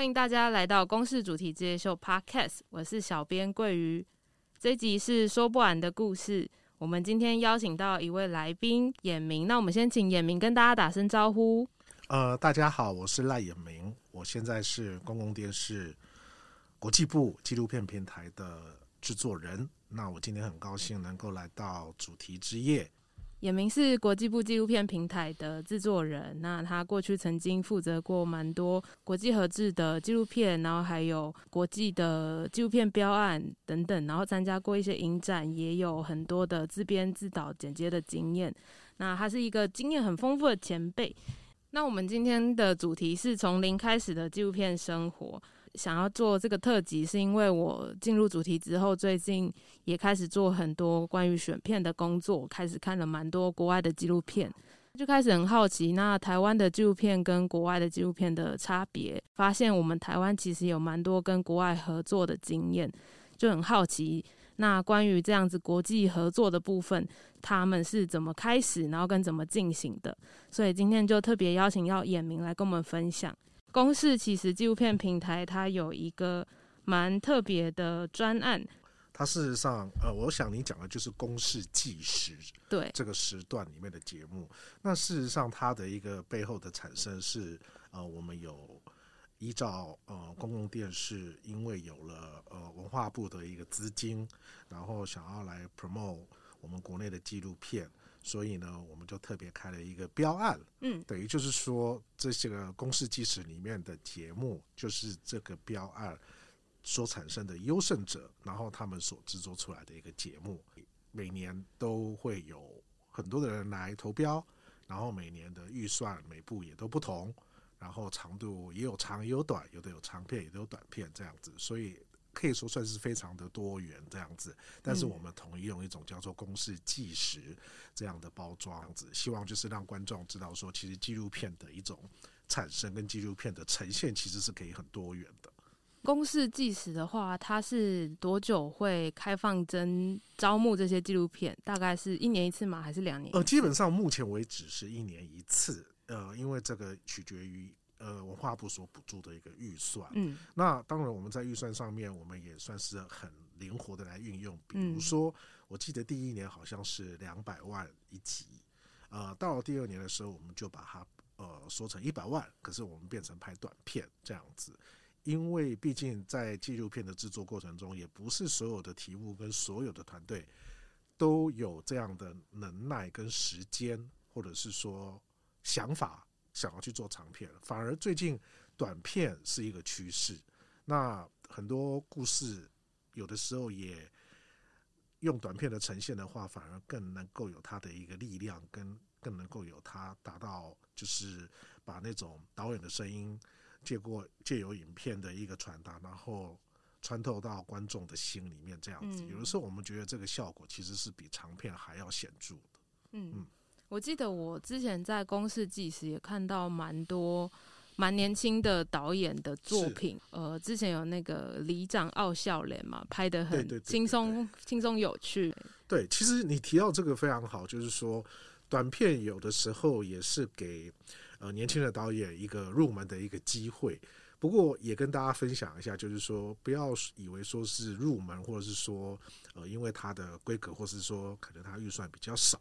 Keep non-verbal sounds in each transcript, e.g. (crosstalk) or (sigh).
欢迎大家来到公视主题之夜秀 Podcast，我是小编桂鱼。这集是说不完的故事。我们今天邀请到一位来宾衍明，那我们先请衍明跟大家打声招呼。呃，大家好，我是赖衍明，我现在是公共电视国际部纪录片平台的制作人。那我今天很高兴能够来到主题之夜。也明是国际部纪录片平台的制作人，那他过去曾经负责过蛮多国际合制的纪录片，然后还有国际的纪录片标案等等，然后参加过一些影展，也有很多的自编自导剪接的经验。那他是一个经验很丰富的前辈。那我们今天的主题是从零开始的纪录片生活。想要做这个特辑，是因为我进入主题之后，最近也开始做很多关于选片的工作，开始看了蛮多国外的纪录片，就开始很好奇，那台湾的纪录片跟国外的纪录片的差别，发现我们台湾其实有蛮多跟国外合作的经验，就很好奇，那关于这样子国际合作的部分，他们是怎么开始，然后跟怎么进行的，所以今天就特别邀请到演明来跟我们分享。公视其实纪录片平台，它有一个蛮特别的专案。它事实上，呃，我想你讲的就是公视纪实对这个时段里面的节目。那事实上，它的一个背后的产生是，呃，我们有依照呃公共电视，因为有了呃文化部的一个资金，然后想要来 promote 我们国内的纪录片。所以呢，我们就特别开了一个标案，嗯，等于就是说，这些个公视纪实里面的节目，就是这个标案所产生的优胜者，然后他们所制作出来的一个节目，每年都会有很多的人来投标，然后每年的预算每部也都不同，然后长度也有长也有短，有的有长片，有的有短片这样子，所以。可以说算是非常的多元这样子，但是我们统一用一种叫做公式计时这样的包装子，希望就是让观众知道说，其实纪录片的一种产生跟纪录片的呈现其实是可以很多元的。公式计时的话，它是多久会开放征招募这些纪录片？大概是一年一次吗？还是两年？呃，基本上目前为止是一年一次。呃，因为这个取决于。呃，文化部所补助的一个预算，嗯，那当然我们在预算上面，我们也算是很灵活的来运用。比如说，我记得第一年好像是两百万一集，呃，到了第二年的时候，我们就把它呃缩成一百万，可是我们变成拍短片这样子，因为毕竟在纪录片的制作过程中，也不是所有的题目跟所有的团队都有这样的能耐跟时间，或者是说想法。想要去做长片，反而最近短片是一个趋势。那很多故事有的时候也用短片的呈现的话，反而更能够有它的一个力量，跟更能够有它达到，就是把那种导演的声音借过借由影片的一个传达，然后穿透到观众的心里面，这样子。有的时候我们觉得这个效果其实是比长片还要显著的。嗯。嗯我记得我之前在公视纪实也看到蛮多蛮年轻的导演的作品，呃，之前有那个李长傲笑脸嘛，拍的很轻松轻松有趣。对，其实你提到这个非常好，就是说短片有的时候也是给呃年轻的导演一个入门的一个机会。不过也跟大家分享一下，就是说不要以为说是入门，或者是说呃因为它的规格，或是说可能它预算比较少。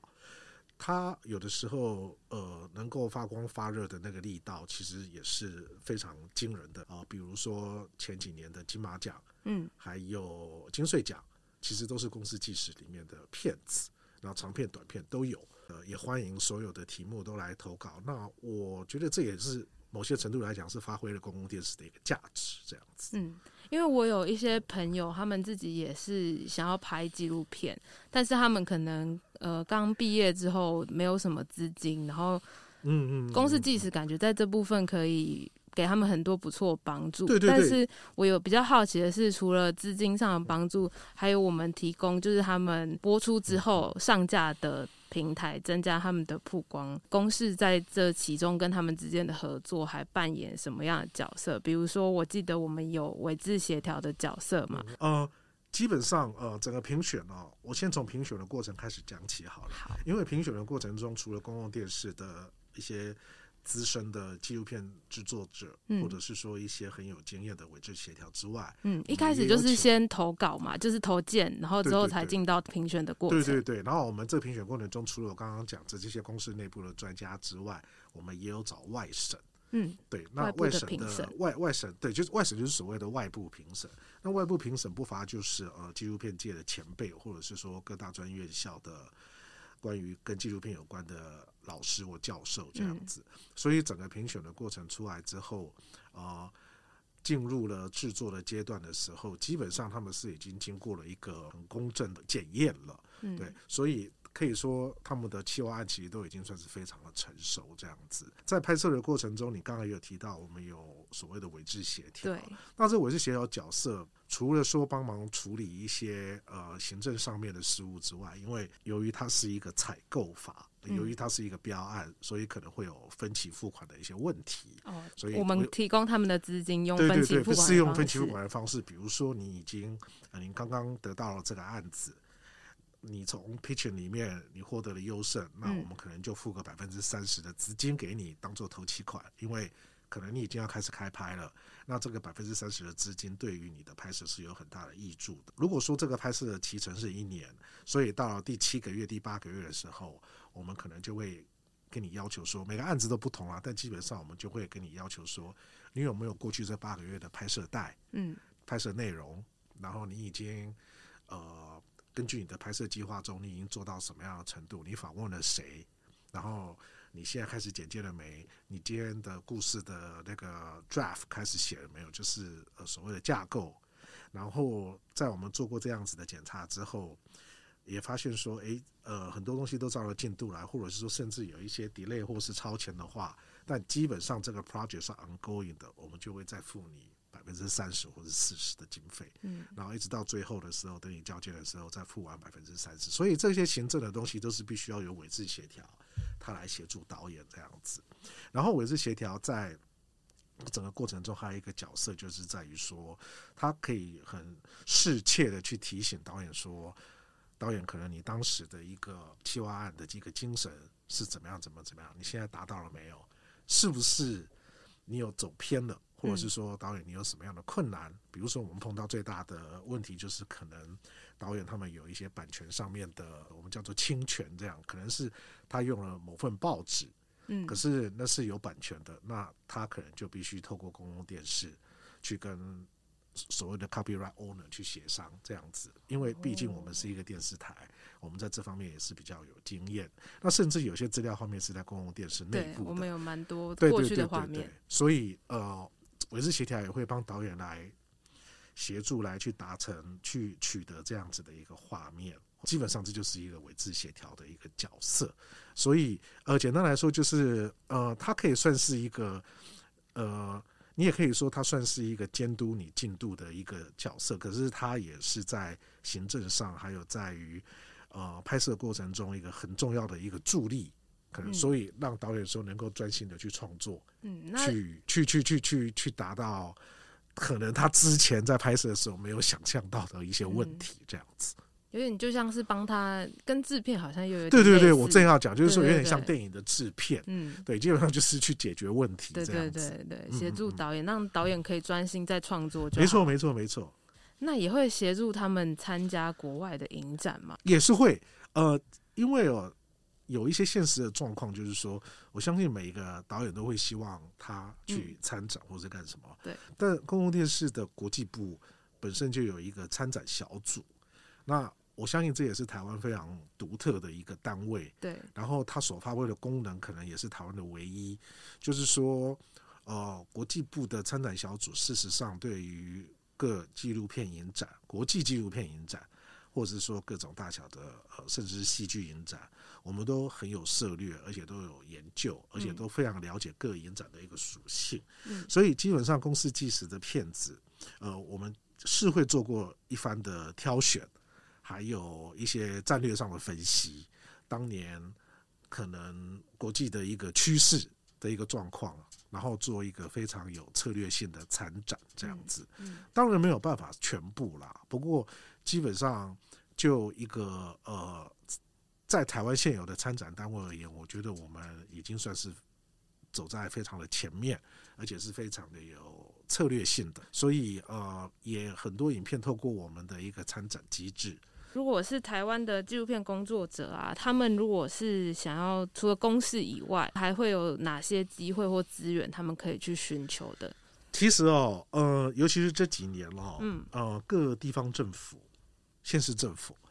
他有的时候，呃，能够发光发热的那个力道，其实也是非常惊人的啊。比如说前几年的金马奖，嗯，还有金穗奖，其实都是公司纪实里面的片子，然后长片、短片都有。呃，也欢迎所有的题目都来投稿。那我觉得这也是某些程度来讲，是发挥了公共电视的一个价值，这样子。嗯。因为我有一些朋友，他们自己也是想要拍纪录片，但是他们可能呃刚毕业之后没有什么资金，然后嗯嗯，公司即使感觉在这部分可以给他们很多不错的帮助。对对对。但是我有比较好奇的是，除了资金上的帮助，还有我们提供就是他们播出之后上架的。平台增加他们的曝光，公司在这其中跟他们之间的合作还扮演什么样的角色？比如说，我记得我们有韦志协调的角色嘛？呃，基本上呃，整个评选哦，我先从评选的过程开始讲起好了。好，因为评选的过程中，除了公共电视的一些资深的纪录片制作者，或者是说一些很有经验的委制协调之外，嗯，一开始就是先投稿嘛，就是投件，然后之后才进到评选的过程。对对对，然后我们这评选过程中，除了我刚刚讲的这些公司内部的专家之外，我们也有找外审。嗯，对，那外省的外外省，对，就是外省就是所谓的外部评审。那外部评审不乏就是呃纪录片界的前辈，或者是说各大专院校的关于跟纪录片有关的老师或教授这样子。嗯、所以整个评选的过程出来之后，啊、呃，进入了制作的阶段的时候，基本上他们是已经经过了一个很公正的检验了。嗯，对，所以。可以说，他们的企划案其实都已经算是非常的成熟，这样子。在拍摄的过程中，你刚才有提到，我们有所谓的委制协调。对。那这委制协调角色，除了说帮忙处理一些呃行政上面的事务之外，因为由于它是一个采购法，由于它是一个标案，嗯，所以可能会有分期付款的一些问题。哦。所以我们提供他们的资金用分期付款的方式。对对对，不是用分期付款的方式。比如说，你已经呃，您刚刚得到了这个案子。你从 pitching 里面你获得了优胜，那我们可能就付个百分之三十的资金给你当做头期款，因为可能你已经要开始开拍了。那这个百分之三十的资金对于你的拍摄是有很大的益处的。如果说这个拍摄的期程是一年，所以到了第七个月、第八个月的时候，我们可能就会跟你要求说，每个案子都不同啊，但基本上我们就会跟你要求说，你有没有过去这八个月的拍摄带，嗯，拍摄内容，然后你已经呃。根据你的拍摄计划中，你已经做到什么样的程度？你访问了谁？然后你现在开始剪接了没？你今天的故事的那个 draft 开始写了没有？就是呃所谓的架构。然后在我们做过这样子的检查之后，也发现说，诶，呃，很多东西都照了进度来，或者是说甚至有一些 delay 或是超前的话，但基本上这个 project 是 ongoing 的，我们就会再付你。百分之三十或者四十的经费，嗯，然后一直到最后的时候，等你交接的时候再付完百分之三十，所以这些行政的东西都是必须要有委制协调，他来协助导演这样子。然后委制协调在整个过程中还有一个角色，就是在于说，他可以很适切的去提醒导演说，导演可能你当时的一个企划案的这个精神是怎么样，怎么怎么样，你现在达到了没有？是不是你有走偏了？或者是说，导演你有什么样的困难？比如说，我们碰到最大的问题就是，可能导演他们有一些版权上面的，我们叫做侵权，这样可能是他用了某份报纸，嗯，可是那是有版权的，那他可能就必须透过公共电视去跟所谓的 copyright owner 去协商这样子，因为毕竟我们是一个电视台。我们在这方面也是比较有经验，那甚至有些资料后面是在公共电视内部的，我们有蛮多过去的画面，对对对对对，所以呃，委制协调也会帮导演来协助来去达成、去取得这样子的一个画面。基本上这就是一个委制协调的一个角色。所以呃，简单来说就是呃，它可以算是一个呃。你也可以说，他算是一个监督你进度的一个角色，可是他也是在行政上，还有在于呃拍摄过程中一个很重要的一个助力，可能所以让导演说能够专心的去创作，嗯，去去去去去去达到可能他之前在拍摄的时候没有想象到的一些问题，这样子。有点就像是帮他跟制片好像又有点对对对，我正要讲，就是说有点像电影的制片，嗯，对，基本上就是去解决问题，对对对对，协助导演，让导演可以专心在创作。没错没错没错。那也会协助他们参加国外的影展吗？也是会，呃，因为哦，有一些现实的状况，就是说，我相信每一个导演都会希望他去参展或者干什么，对。但公共电视的国际部本身就有一个参展小组，那。我相信这也是台湾非常独特的一个单位，对。然后它所发挥的功能可能也是台湾的唯一，就是说，呃，国际部的参展小组，事实上对于各纪录片影展、国际纪录片影展，或者是说各种大小的呃，甚至是戏剧影展，我们都很有策略，而且都有研究，而且都非常了解各影展的一个属性。嗯。所以基本上公司计时的片子，呃，我们是会做过一番的挑选。还有一些战略上的分析，当年可能国际的一个趋势的一个状况，然后做一个非常有策略性的参展这样子。当然没有办法全部啦，不过基本上就一个呃，在台湾现有的参展单位而言，我觉得我们已经算是走在非常的前面，而且是非常的有策略性的。所以呃，也很多影片透过我们的一个参展机制。如果是台湾的纪录片工作者啊，他们如果是想要除了公示以外，还会有哪些机会或资源他们可以去寻求的？其实哦，呃，尤其是这几年了，嗯，呃，各地方政府、县市政府，对，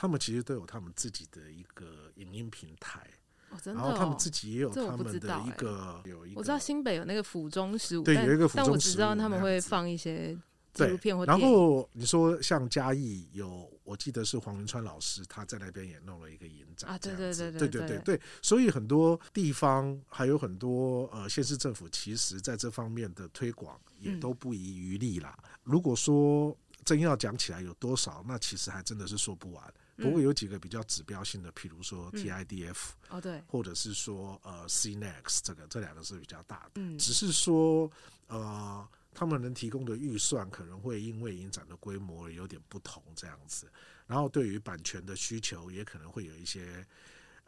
他们其实都有他们自己的一个影音平台。哦真的哦、然后他们自己也有他们的一个，欸、有一个，我知道新北有那个府中十五，对，有一个府中十五，但我只知道他们会放一些纪录片或然后你说像嘉义有，我记得是黄文川老师他在那边也弄了一个影展啊，对对对对对对对，所以很多地方还有很多呃县市政府，其实在这方面的推广也都不遗余力啦。嗯、如果说真要讲起来有多少，那其实还真的是说不完。不过有几个比较指标性的，譬如说 TIDF，哦对，或者是说呃 CNEX，这个这两个是比较大的。嗯，只是说呃，他们能提供的预算可能会因为影展的规模有点不同这样子，然后对于版权的需求也可能会有一些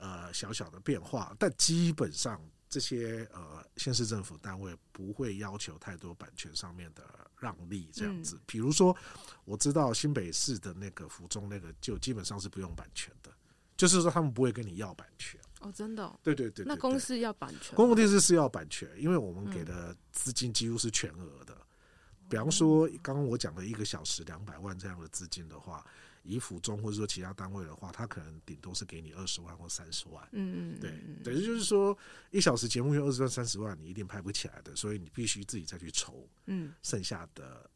呃小小的变化，但基本上这些呃县市政府单位不会要求太多版权上面的。让利这样子，比如说，我知道新北市的那个府中那个就基本上是不用版权的，就是说他们不会跟你要版权哦，真的，对对对，那公司要版权，公共电视是要版权，因为我们给的资金几乎是全额的。比方说，刚刚我讲的一个小时两百万这样的资金的话，以府中或者说其他单位的话，他可能顶多是给你二十万或三十万。嗯嗯，对，等于就是说一小时节目用二十万三十万，你一定拍不起来的，所以你必须自己再去筹。嗯，剩下的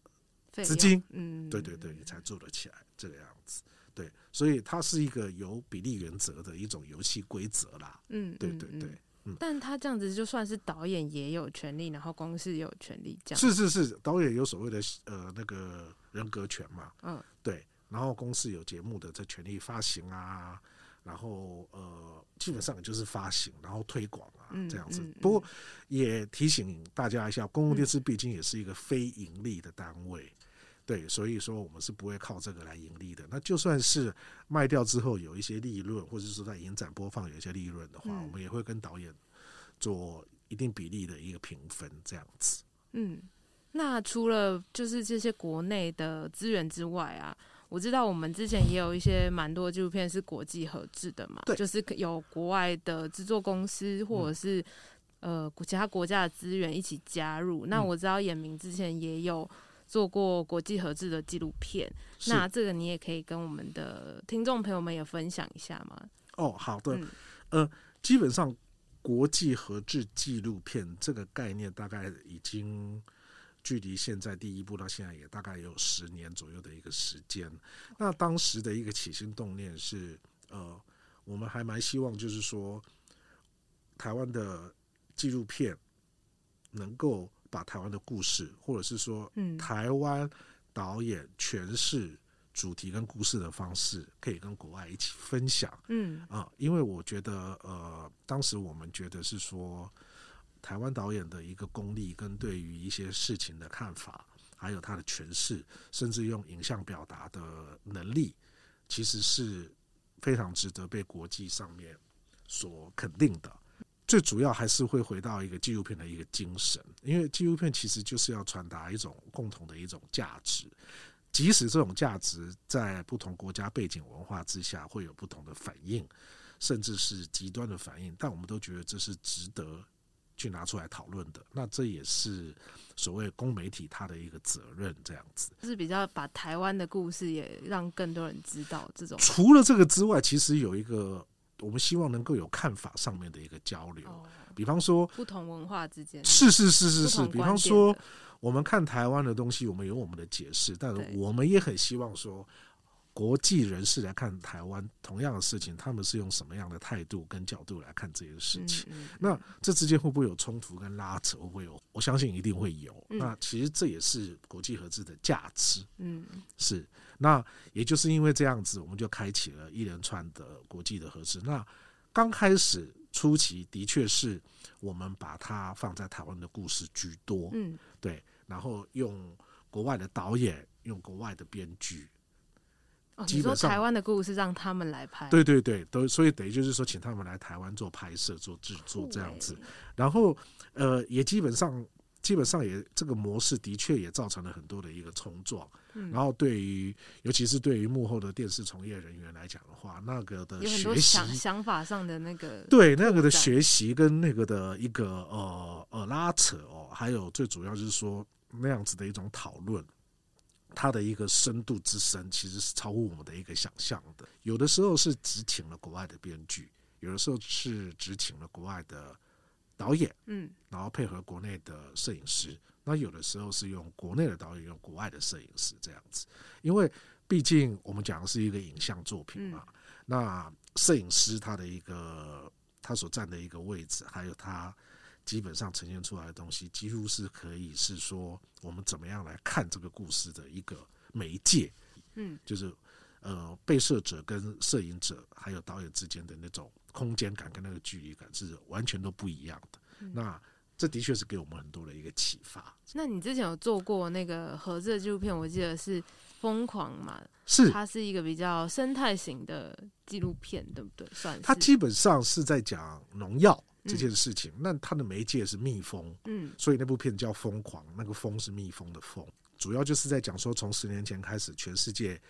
资金，嗯，对对对，你才做得起来这个样子。对，所以它是一个有比例原则的一种游戏规则啦。嗯，对对对。嗯但他这样子就算是导演也有权利，然后公司也有权利这样。是是是，导演有所谓的呃那个人格权嘛。嗯，对。然后公司有节目的这权利发行啊，然后呃基本上也就是发行，然后推广啊这样子。不过也提醒大家一下，公共电视毕竟也是一个非盈利的单位。对，所以说我们是不会靠这个来盈利的。那就算是卖掉之后有一些利润，或者说在影展播放有一些利润的话，嗯、我们也会跟导演做一定比例的一个平分，这样子。嗯，那除了就是这些国内的资源之外啊，我知道我们之前也有一些蛮多纪录片是国际合制的嘛，对，就是有国外的制作公司或者是、嗯、呃其他国家的资源一起加入。那我知道衍明之前也有。做过国际合制的纪录片，那这个你也可以跟我们的听众朋友们也分享一下吗？哦，好的，嗯、呃，基本上国际合制纪录片这个概念大概已经距离现在第一部到现在也大概有十年左右的一个时间。那当时的一个起心动念是，呃，我们还蛮希望就是说，台湾的纪录片能够。把台湾的故事，或者是说，台湾导演诠释主题跟故事的方式，可以跟国外一起分享。嗯啊，因为我觉得，呃，当时我们觉得是说，台湾导演的一个功力跟对于一些事情的看法，还有他的诠释，甚至用影像表达的能力，其实是非常值得被国际上面所肯定的。最主要还是会回到一个纪录片的一个精神，因为纪录片其实就是要传达一种共同的一种价值，即使这种价值在不同国家背景文化之下会有不同的反应，甚至是极端的反应，但我们都觉得这是值得去拿出来讨论的。那这也是所谓公媒体它的一个责任，这样子。就是比较把台湾的故事也让更多人知道。这种除了这个之外，其实有一个。我们希望能够有看法上面的一个交流，比方说不同文化之间，是是是是是，比方说我们看台湾的东西，我们有我们的解释，但是我们也很希望说。国际人士来看台湾同样的事情，他们是用什么样的态度跟角度来看这些事情？嗯嗯、那这之间会不会有冲突跟拉扯？会不会有？我相信一定会有。嗯、那其实这也是国际合资的价值。嗯，是。那也就是因为这样子，我们就开启了一连串的国际的合资。那刚开始初期的确是我们把它放在台湾的故事居多。嗯，对。然后用国外的导演，用国外的编剧。基本上台湾的故事让他们来拍，对对对，都所以等于就是说，请他们来台湾做拍摄、做制作这样子。然后呃，也基本上基本上也这个模式的确也造成了很多的一个冲撞。嗯、然后对于尤其是对于幕后的电视从业人员来讲的话，那个的学习想想法上的那个对那个的学习跟那个的一个呃呃拉扯哦，还有最主要就是说那样子的一种讨论。它的一个深度之深，其实是超乎我们的一个想象的。有的时候是只请了国外的编剧，有的时候是只请了国外的导演，嗯，然后配合国内的摄影师。那有的时候是用国内的导演，用国外的摄影师这样子。因为毕竟我们讲的是一个影像作品嘛，那摄影师他的一个他所占的一个位置，还有他。基本上呈现出来的东西，几乎是可以是说我们怎么样来看这个故事的一个媒介，嗯，就是呃，被摄者跟摄影者还有导演之间的那种空间感跟那个距离感是完全都不一样的。嗯、那这的确是给我们很多的一个启发。那你之前有做过那个合资的纪录片，我记得是《疯狂》嘛？是，它是一个比较生态型的纪录片，对不对？算是。它基本上是在讲农药。这件事情，那它的媒介是蜜蜂，嗯，所以那部片叫《疯狂》，那个“蜂”是蜜蜂的“蜂”，主要就是在讲说，从十年前开始，全世界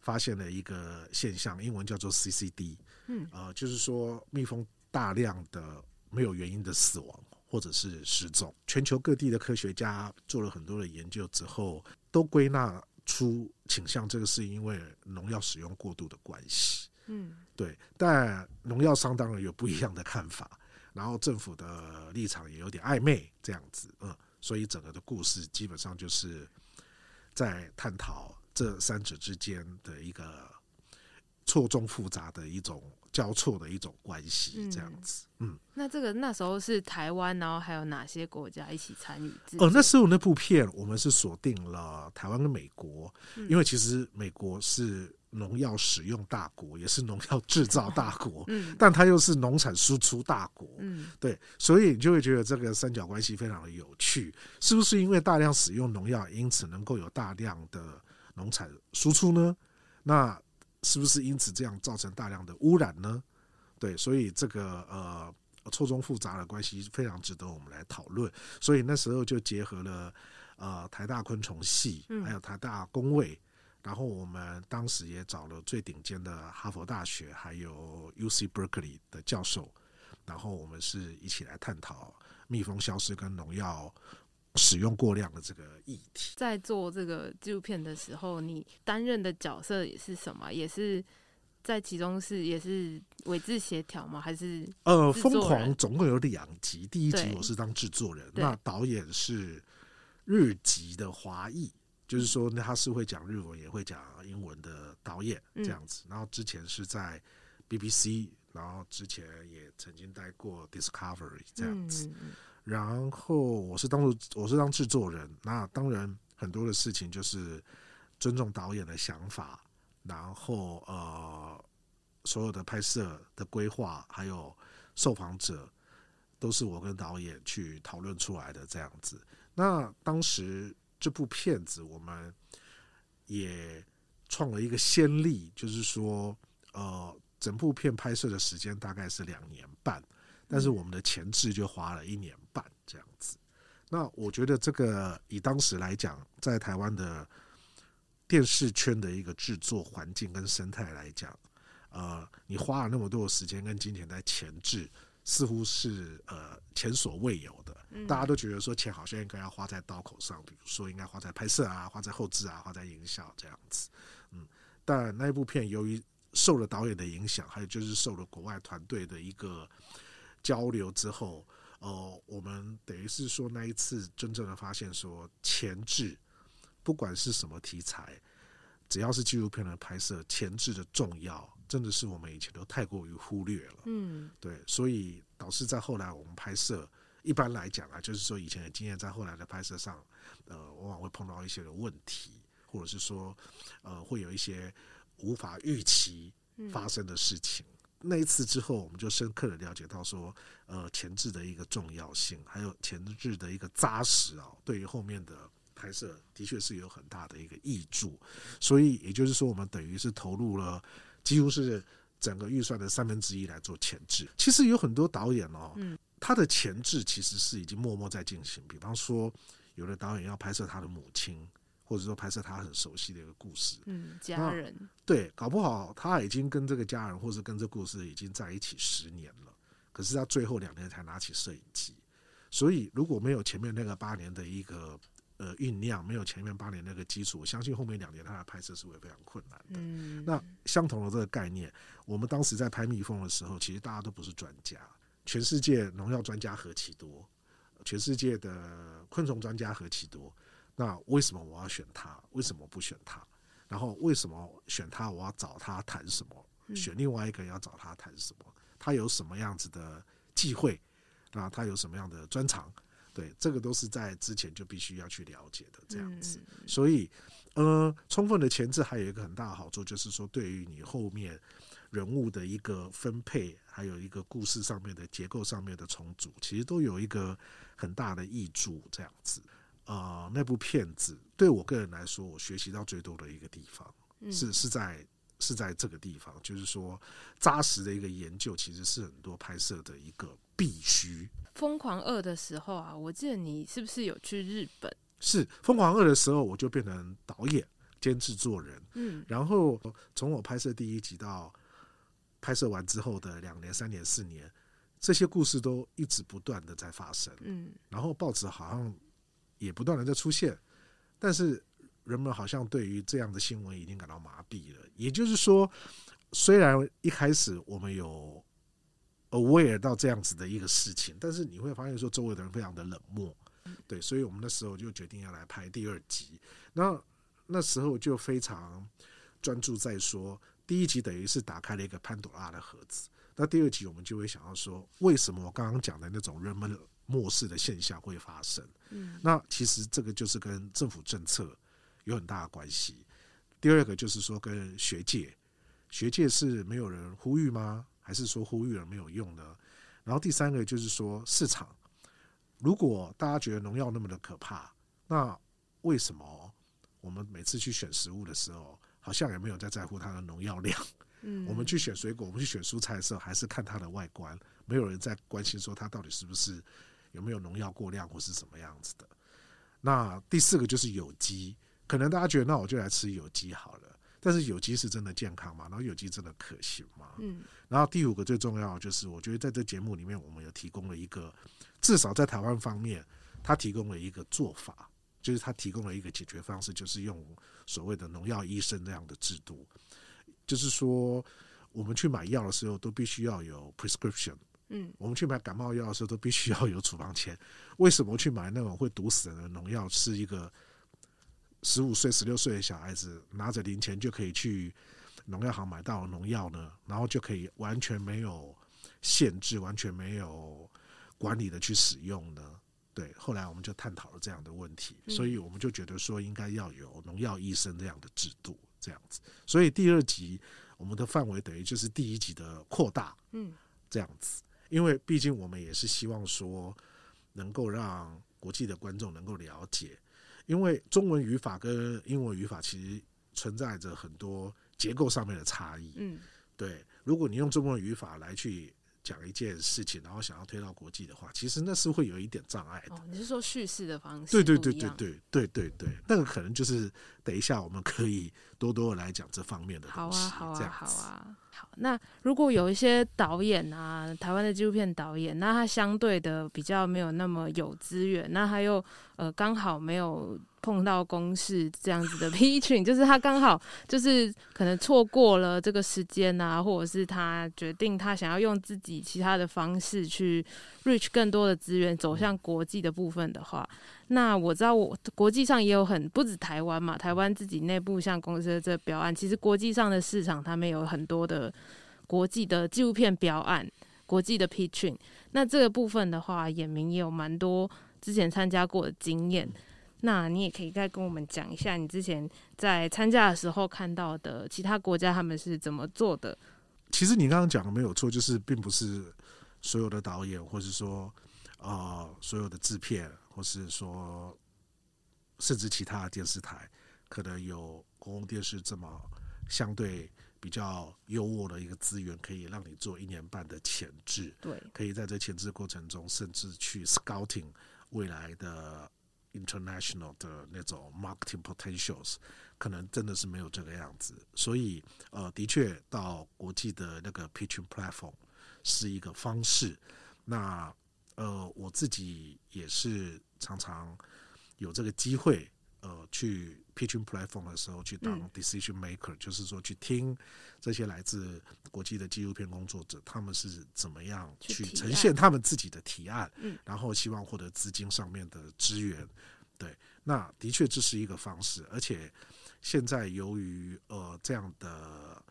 发现了一个现象，英文叫做 CCD，嗯，呃，就是说蜜蜂大量的没有原因的死亡或者是失踪，全球各地的科学家做了很多的研究之后，都归纳出倾向，这个是因为农药使用过度的关系，嗯，对，但农药商当然有不一样的看法。然后政府的立场也有点暧昧，这样子，嗯，所以整个的故事基本上就是在探讨这三者之间的一个错综复杂的一种交错的一种关系，这样子，嗯。那这个那时候是台湾，然后还有哪些国家一起参与？哦，那时候那部片我们是锁定了台湾跟美国，因为其实美国是。农药使用大国，也是农药制造大国，嗯，但它又是农产输出大国，嗯，对，所以你就会觉得这个三角关系非常的有趣，是不是因为大量使用农药，因此能够有大量的农产输出呢？那是不是因此这样造成大量的污染呢？对，所以这个呃错综复杂的关系非常值得我们来讨论，所以那时候就结合了呃台大昆虫系，还有台大工卫。然后我们当时也找了最顶尖的哈佛大学，还有 UC Berkeley 的教授，然后我们是一起来探讨蜜蜂消失跟农药使用过量的这个议题。在做这个纪录片的时候，你担任的角色也是什么？也是在其中是也是韦志协调吗？还是呃，疯狂总共有两集，第一集我是当制作人，那导演是日籍的华裔。就是说，他是会讲日文也会讲英文的导演这样子。然后之前是在 BBC，然后之前也曾经待过 Discovery 这样子。然后我是当我是当制作人，那当然很多的事情就是尊重导演的想法，然后呃，所有的拍摄的规划还有受访者都是我跟导演去讨论出来的这样子。那当时。这部片子我们也创了一个先例，就是说，呃，整部片拍摄的时间大概是两年半，但是我们的前置就花了一年半这样子。那我觉得这个以当时来讲，在台湾的电视圈的一个制作环境跟生态来讲，呃，你花了那么多的时间跟金钱在前置。似乎是呃前所未有的，大家都觉得说钱好像应该要花在刀口上，比如说应该花在拍摄啊，花在后置啊，花在营销这样子，嗯，但那一部片由于受了导演的影响，还有就是受了国外团队的一个交流之后，哦、我们等于是说那一次真正的发现说前置不管是什么题材，只要是纪录片的拍摄，前置的重要。真的是我们以前都太过于忽略了，嗯，对，所以导致在后来我们拍摄，一般来讲啊，就是说以前的经验在后来的拍摄上，呃，往往会碰到一些的问题，或者是说，呃，会有一些无法预期发生的事情。嗯。那一次之后，我们就深刻的了解到说，呃，前置的一个重要性，还有前置的一个扎实啊，对于后面的拍摄，的确是有很大的一个益助。所以也就是说，我们等于是投入了几乎是整个预算的三分之一来做前置。其实有很多导演哦，他的前置其实是已经默默在进行。比方说，有的导演要拍摄他的母亲。或者说拍摄他很熟悉的一个故事，嗯，家人对，搞不好他已经跟这个家人或者跟这故事已经在一起十年了，可是他最后两年才拿起摄影机，所以如果没有前面那个八年的一个呃酝酿，没有前面八年那个基础，我相信后面两年他的拍摄是会非常困难的。嗯，那相同的这个概念，我们当时在拍《蜜蜂》的时候，其实大家都不是专家，全世界农药专家何其多，全世界的昆虫专家何其多。那为什么我要选他？为什么不选他？然后为什么选他？我要找他谈什么？选另外一个要找他谈什么？他有什么样子的忌讳？那他有什么样的专长？对，这个都是在之前就必须要去了解的这样子。所以，呃，充分的前置还有一个很大的好处，就是说对于你后面人物的一个分配，还有一个故事上面的结构上面的重组，其实都有一个很大的挹注这样子。啊、呃，那部片子对我个人来说，我学习到最多的一个地方，嗯、是是在是在这个地方，就是说扎实的一个研究，其实是很多拍摄的一个必须。疯狂二的时候啊，我记得你是不是有去日本？是疯狂二的时候，我就变成导演兼制作人。嗯，然后从我拍摄第一集到拍摄完之后的两年、三年、四年，这些故事都一直不断的在发生。嗯，然后报纸好像。也不断的在出现，但是人们好像对于这样的新闻已经感到麻痹了。也就是说，虽然一开始我们有 aware 到这样子的一个事情，但是你会发现说周围的人非常的冷漠，对，所以我们那时候就决定要来拍第二集。那那时候就非常专注在说，第一集等于是打开了一个潘朵拉的盒子，那第二集我们就会想要说，为什么我刚刚讲的那种人们漠视的现象会发生，嗯，那其实这个就是跟政府政策有很大的关系。第二个就是说跟学界，学界是没有人呼吁吗？还是说呼吁了没有用呢？然后第三个就是说市场，如果大家觉得农药那么的可怕，那为什么我们每次去选食物的时候，好像也没有在在乎它的农药量？嗯，我们去选水果，我们去选蔬菜的时候，还是看它的外观，没有人在关心说它到底是不是。有没有农药过量或是什么样子的？那第四个就是有机，可能大家觉得那我就来吃有机好了。但是有机是真的健康吗？然后有机真的可行吗？嗯。然后第五个最重要就是，我觉得在这节目里面，我们有提供了一个，至少在台湾方面，他提供了一个做法，就是他提供了一个解决方式，就是用所谓的农药医生那样的制度，就是说我们去买药的时候都必须要有 prescription。嗯，我们去买感冒药的时候都必须要有处方签。为什么去买那种会毒死人的农药？是一个十五岁、十六岁的小孩子拿着零钱就可以去农药行买到农药呢？然后就可以完全没有限制、完全没有管理的去使用呢？对，后来我们就探讨了这样的问题，所以我们就觉得说应该要有农药医生这样的制度，这样子。所以第二集我们的范围等于就是第一集的扩大，嗯，这样子。因为毕竟我们也是希望说，能够让国际的观众能够了解，因为中文语法跟英文语法其实存在着很多结构上面的差异。嗯，对，如果你用中文语法来去。讲一件事情，然后想要推到国际的话，其实那是会有一点障碍的。哦，你是说叙事的方式？对对对对对对对对，那个可能就是等一下我们可以多多的来讲这方面的东西。好啊，好啊，好啊。好，那如果有一些导演啊，台湾的纪录片导演，那他相对的比较没有那么有资源，那他又呃刚好没有。碰到公式这样子的 (laughs) pitching，就是他刚好就是可能错过了这个时间啊，或者是他决定他想要用自己其他的方式去 reach 更多的资源，走向国际的部分的话，那我知道我国际上也有很不止台湾嘛，台湾自己内部像公司的这个标案，其实国际上的市场他们有很多的国际的纪录片标案，国际的 pitching。那这个部分的话，衍明也有蛮多之前参加过的经验。那你也可以再跟我们讲一下，你之前在参加的时候看到的其他国家他们是怎么做的？其实你刚刚讲的没有错，就是并不是所有的导演，或是说啊、呃、所有的制片，或是说甚至其他的电视台，可能有公共电视这么相对比较优渥的一个资源，可以让你做一年半的潜质。对，可以在这潜质过程中，甚至去 scouting 未来的 international 的那种 marketing potentials，可能真的是没有这个样子。所以，呃，的确到国际的那个 pitching platform 是一个方式。那呃，我自己也是常常有这个机会，呃，去 pitching platform 的时候去当 decision maker，、嗯、就是说去听这些来自国际的纪录片工作者，他们是怎么样去呈现他们自己的提案，嗯，然后希望获得资金上面的支援。对，那的确这是一个方式，而且现在由于呃这样的。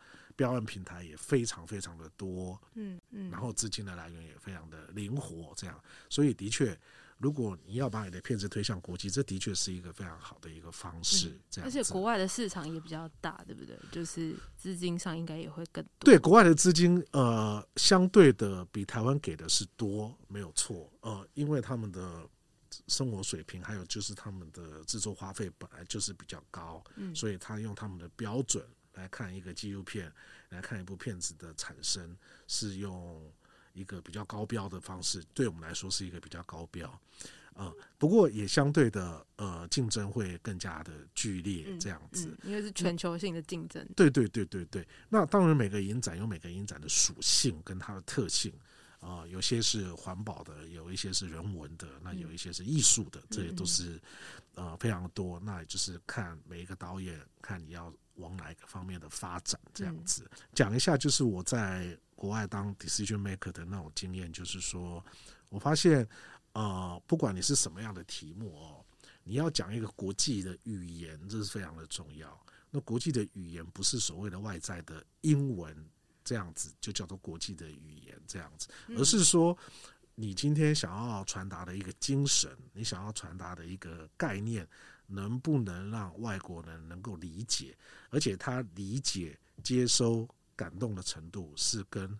标案平台也非常非常的多，嗯嗯，然后资金的来源也非常的灵活，这样，所以的确，如果你要把你的片子推向国际，这的确是一个非常好的一个方式，嗯、这样。而且国外的市场也比较大，对不对？就是资金上应该也会更多。对，国外的资金，呃，相对的比台湾给的是多，没有错，呃，因为他们的生活水平，还有就是他们的制作花费本来就是比较高，嗯，所以他用他们的标准。来看一个纪录片，来看一部片子的产生，是用一个比较高标的方式，对我们来说是一个比较高标，呃，不过也相对的，呃，竞争会更加的剧烈，这样子，嗯嗯，因为是全球性的竞争。对对对对对。那当然，每个影展有每个影展的属性跟它的特性，啊，呃，有些是环保的，有一些是人文的，那有一些是艺术的，嗯，这些都是呃非常多。那也就是看每一个导演，看你要。往哪一个方面的发展？这样子讲一下，就是我在国外当 decision maker 的那种经验，就是说，我发现，呃，不管你是什么样的题目哦，你要讲一个国际的语言，这是非常的重要。那国际的语言不是所谓的外在的英文这样子，就叫做国际的语言这样子，而是说，你今天想要传达的一个精神，你想要传达的一个概念。能不能让外国人能够理解，而且他理解、接收、感动的程度是跟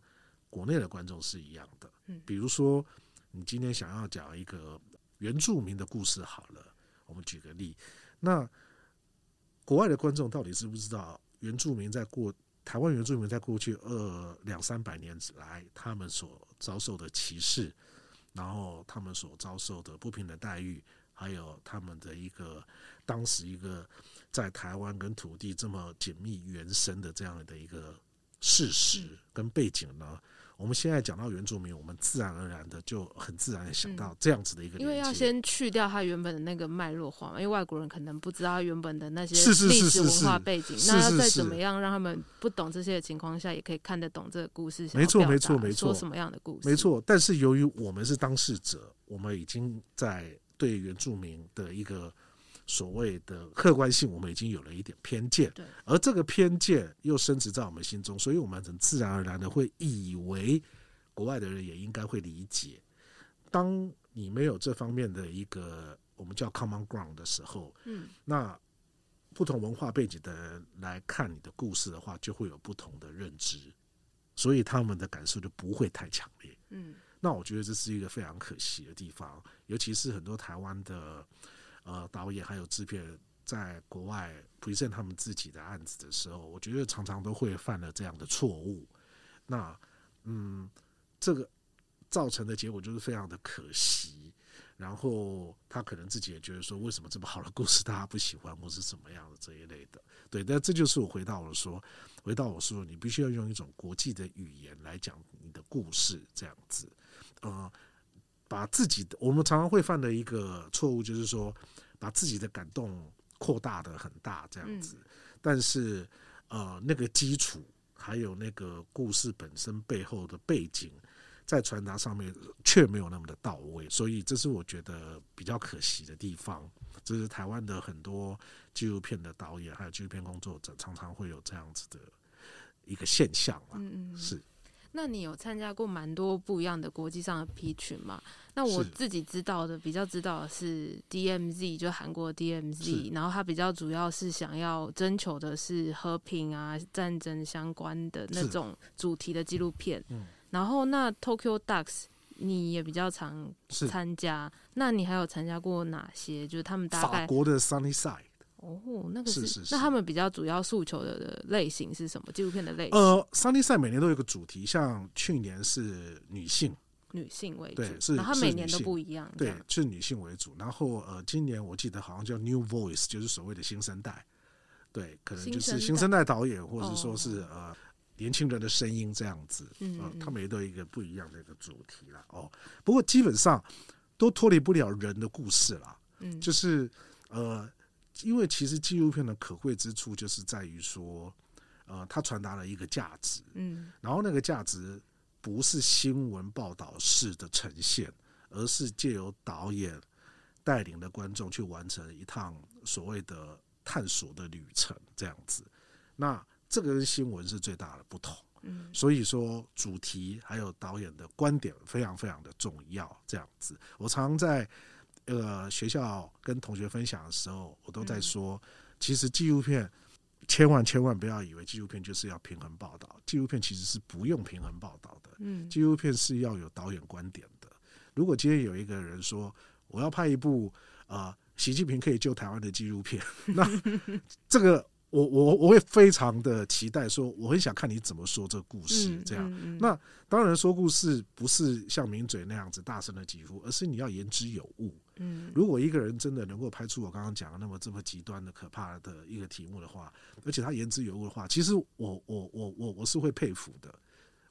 国内的观众是一样的。嗯，比如说，你今天想要讲一个原住民的故事，好了，我们举个例，那国外的观众到底知不知道原住民在过台湾原住民在过去二两三百年来他们所遭受的歧视，然后他们所遭受的不平等待遇？还有他们的一个当时一个在台湾跟土地这么紧密原生的这样的一个事实跟背景呢？我们现在讲到原住民，我们自然而然的就很自然的想到这样子的一个，因为要先去掉他原本的那个脉络化嘛，因为外国人可能不知道他原本的那些历史文化背景，那要再怎么样让他们不懂这些的情况下，也可以看得懂这个故事。没错，没错，没错，说什么样的故事？没错。但是由于我们是当事者，我们已经在。对原住民的一个所谓的客观性，我们已经有了一点偏见，对，而这个偏见又升值在我们心中，所以我们很自然而然的会以为国外的人也应该会理解。当你没有这方面的一个我们叫 common ground 的时候，嗯，那不同文化背景的人来看你的故事的话，就会有不同的认知，所以他们的感受就不会太强烈，嗯。那我觉得这是一个非常可惜的地方，尤其是很多台湾的呃导演还有制片人在国外 present 他们自己的案子的时候，我觉得常常都会犯了这样的错误。那嗯，这个造成的结果就是非常的可惜。然后他可能自己也觉得说，为什么这么好的故事大家不喜欢，或是怎么样的这一类的。对，但这就是我回到我说，回到我说，你必须要用一种国际的语言来讲你的故事，这样子。呃，把自己的我们常常会犯的一个错误，就是说把自己的感动扩大的很大这样子，但是呃，那个基础还有那个故事本身背后的背景，在传达上面却没有那么的到位，所以这是我觉得比较可惜的地方。这是台湾的很多纪录片的导演还有纪录片工作者常常会有这样子的一个现象嗯嗯，是。那你有参加过蛮多不一样的国际上的 pitch 吗？那我自己知道的比较知道的是 DMZ，就韩国 DMZ，然后它比较主要是想要征求的是和平啊、战争相关的那种主题的纪录片。然后那 Tokyo Ducks 你也比较常参加。那你还有参加过哪些？就是他们大概法国的 Sunny Side。哦，那个是，是是是，那他们比较主要诉求的类型是什么？纪录片的类型？呃，Sunny Side 每年都有一个主题，像去年是女性。女性为主，对，是，然后每年都不一样，对，是女性为主。然后呃，今年我记得好像叫 New Voice，就是所谓的新生代，对，可能就是新生代导演，或者说是呃年轻人的声音这样子，嗯、呃，他们也都有一个不一样的一个主题了哦。不过基本上都脱离不了人的故事了，嗯，就是呃，因为其实纪录片的可贵之处就是在于说，呃，它传达了一个价值，嗯，然后那个价值。不是新闻报道式的呈现，而是借由导演带领的观众去完成一趟所谓的探索的旅程，这样子。那这个跟新闻是最大的不同。嗯，所以说主题还有导演的观点非常非常的重要。这样子，我常常在呃学校跟同学分享的时候，我都在说，其实纪录片。千万千万不要以为纪录片就是要平衡报道，纪录片其实是不用平衡报道的。嗯，纪录片是要有导演观点的。如果今天有一个人说我要拍一部呃习近平可以救台湾的纪录片，(laughs) 那这个我我我会非常的期待，说我很想看你怎么说这个故事。这样，那当然说故事不是像名嘴那样子大声的疾呼，而是你要言之有物。嗯，如果一个人真的能够拍出我刚刚讲的那么这么极端的可怕的一个题目的话，而且他言之有物的话，其实我我我我我是会佩服的，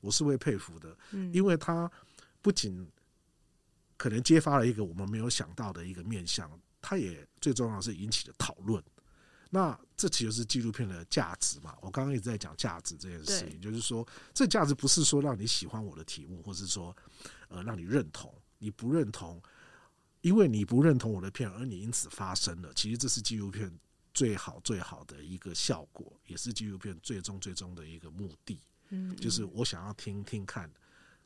我是会佩服的，嗯，因为他不仅可能揭发了一个我们没有想到的一个面相，他也最重要的是引起了讨论。那这其实是纪录片的价值嘛？我刚刚一直在讲价值这件事情，就是说这价值不是说让你喜欢我的题目，或是说呃让你认同，你不认同。因为你不认同我的片，而你因此发生了。其实这是纪录片最好最好的一个效果，也是纪录片最终最终的一个目的。嗯，就是我想要听听看，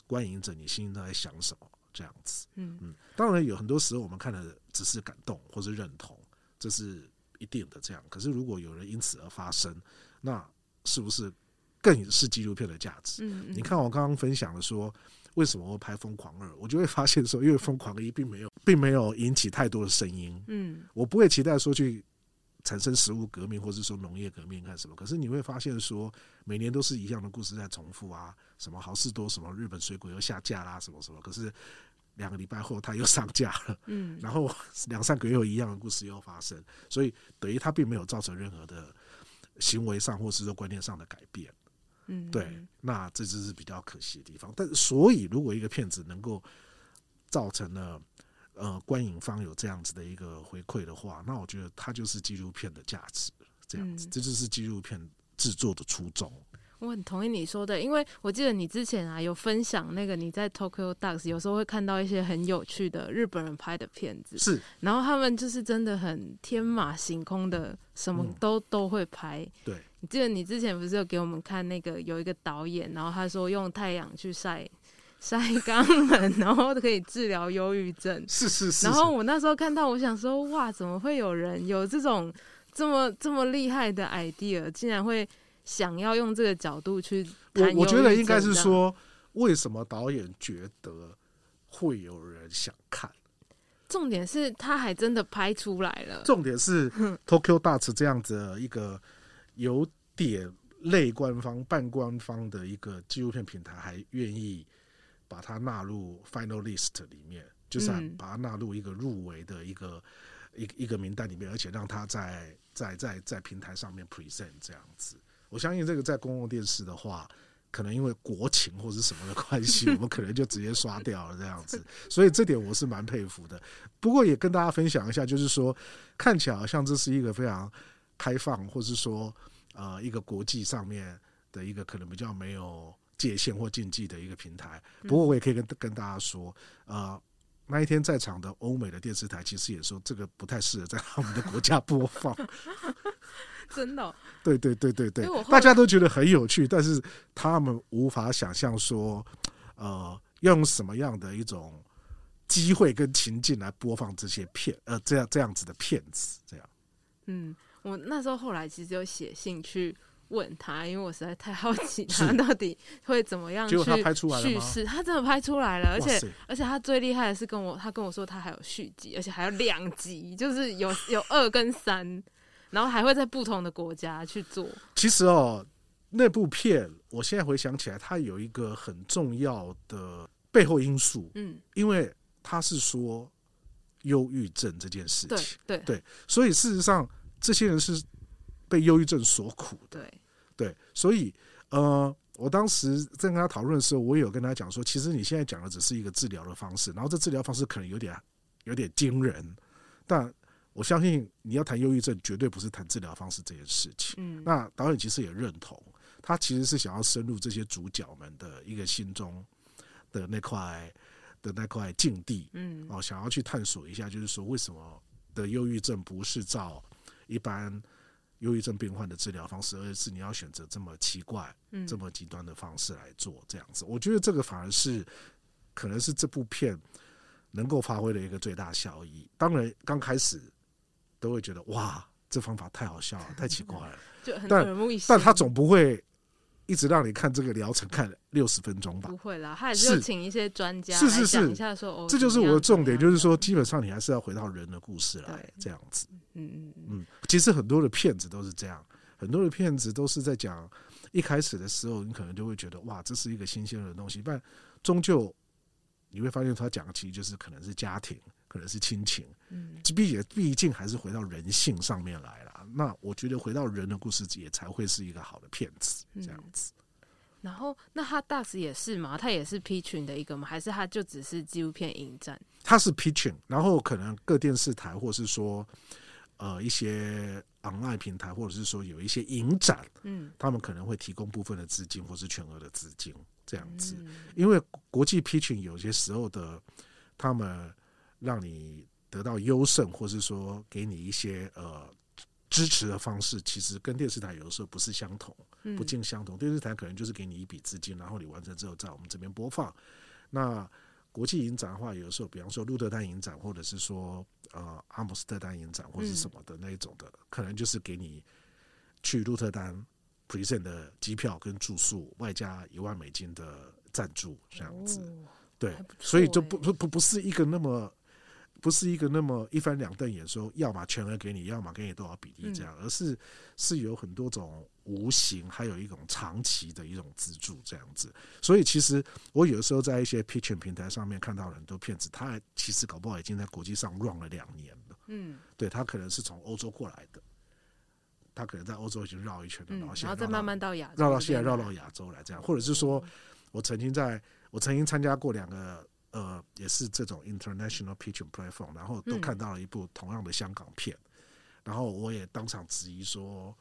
观影者你心中在想什么这样子。嗯嗯，当然有很多时候我们看的只是感动或是认同，这是一定的这样。可是如果有人因此而发生，那是不是更是纪录片的价值？嗯，你看我刚刚分享的说。为什么会拍《疯狂二》？我就会发现说，因为《疯狂一》并没有，并没有引起太多的声音。嗯，我不会期待说去产生食物革命，或者说农业革命干什么。可是你会发现说，每年都是一样的故事在重复啊，什么好事多，什么日本水果又下架啦，什么什么。可是两个礼拜后它又上架了，嗯，(laughs) 然后两三个月后一样的故事又发生，所以等于它并没有造成任何的行为上或是说观念上的改变。嗯，对，那这就是比较可惜的地方。但所以，如果一个片子能够造成了呃观影方有这样子的一个回馈的话，那我觉得它就是纪录片的价值。这样子，嗯、这就是纪录片制作的初衷。我很同意你说的，因为我记得你之前啊有分享那个你在 Tokyo Ducks 有时候会看到一些很有趣的日本人拍的片子，是，然后他们就是真的很天马行空的，什么都、嗯、都会拍。对，你记得你之前不是有给我们看那个有一个导演，然后他说用太阳去晒晒肛门，(laughs) 然后可以治疗忧郁症。是是是。然后我那时候看到，我想说哇，怎么会有人有这种这么这么厉害的 idea，竟然会。想要用这个角度去，我我觉得应该是说，为什么导演觉得会有人想看？重点是他还真的拍出来了。重点是 Tokyo Ducks 这样子的一个有点类官方、半官方的一个纪录片平台，还愿意把它纳入 Final List 里面，就是把它纳入一个入围的一个一一个名单里面，而且让它在在在在平台上面 present 这样子。我相信这个在公共电视的话，可能因为国情或者什么的关系，(laughs) 我们可能就直接刷掉了这样子。所以这点我是蛮佩服的。不过也跟大家分享一下，就是说看起来好像这是一个非常开放，或是说呃一个国际上面的一个可能比较没有界限或禁忌的一个平台。不过我也可以跟跟大家说，呃。那一天在场的欧美的电视台其实也说，这个不太适合在他们的国家播放。(laughs) 真的、哦？对对对对对，大家都觉得很有趣，但是他们无法想象说，呃，要用什么样的一种机会跟情境来播放这些片，呃，这样这样子的片子，这样。嗯，我那时候后来其实有写信去问他，因为我实在太好 (laughs) 奇他到底会怎么样去叙事。他真的拍出来了，而且而且他最厉害的是跟我，他跟我说他还有续集，而且还有两集，就是有有二跟三，然后还会在不同的国家去做。其实哦，那部片我现在回想起来，它有一个很重要的背后因素，嗯，因为他是说忧郁症这件事情，对对对，所以事实上这些人是。被忧郁症所苦的，对对，所以呃，我当时在跟他讨论的时候，我也有跟他讲说，其实你现在讲的只是一个治疗的方式，然后这治疗方式可能有点有点惊人，但我相信你要谈忧郁症，绝对不是谈治疗方式这件事情。嗯，那导演其实也认同，他其实是想要深入这些主角们的一个心中的那块的那块境地，嗯，哦，想要去探索一下，就是说为什么的忧郁症不是照一般。忧郁症病患的治疗方式，而是你要选择这么奇怪、嗯、这么极端的方式来做这样子。我觉得这个反而是可能是这部片能够发挥的一个最大效益。当然，刚开始都会觉得哇，这方法太好笑了，太奇怪了，(laughs) 就很但但他总不会。一直让你看这个疗程看六十分钟吧？不会啦，他也是请一些专家是是是讲一下说，哦，这就是我的重点，就是说，基本上你还是要回到人的故事来这样子。嗯嗯嗯，其实很多的骗子都是这样，很多的骗子都是在讲一开始的时候，你可能就会觉得哇，这是一个新鲜的东西，但终究你会发现，他讲的其实就是可能是家庭，可能是亲情，嗯，毕竟毕竟还是回到人性上面来了。那我觉得回到人的故事也才会是一个好的片子，这样子。嗯、然后，那他 DUX 也是吗？他也是 pitching 的一个吗？还是他就只是纪录片影展？他是 pitching，然后可能各电视台或是说呃一些 online 平台，或者是说有一些影展，嗯，他们可能会提供部分的资金或是全额的资金这样子。嗯、因为国际 pitching 有些时候的，他们让你得到优胜，或是说给你一些呃。支持的方式其实跟电视台有的时候不是相同，不尽相同。电视台可能就是给你一笔资金，然后你完成之后在我们这边播放。那国际影展的话，有的时候，比方说鹿特丹影展，或者是说呃阿姆斯特丹影展，或者是什么的那一种的，可能就是给你去鹿特丹 present 的机票跟住宿，外加一万美金的赞助这样子。对，所以就不不不不是一个那么。不是一个那么一翻两瞪眼说，要么全额给你，要么给你多少比例这样，而是是有很多种无形，还有一种长期的一种资助这样子。所以其实我有的时候在一些 pitching 平台上面看到很多骗子，他其实搞不好已经在国际上 run 了两年了。嗯，对，他可能是从欧洲过来的，他可能在欧洲已经绕一圈了，然后现在再慢慢到亚绕到现在绕到亚洲来这样，或者是说我曾经在我曾经参加过两个。呃，也是这种 international pitching platform，然后都看到了一部同样的香港片，嗯、然后我也当场质疑说，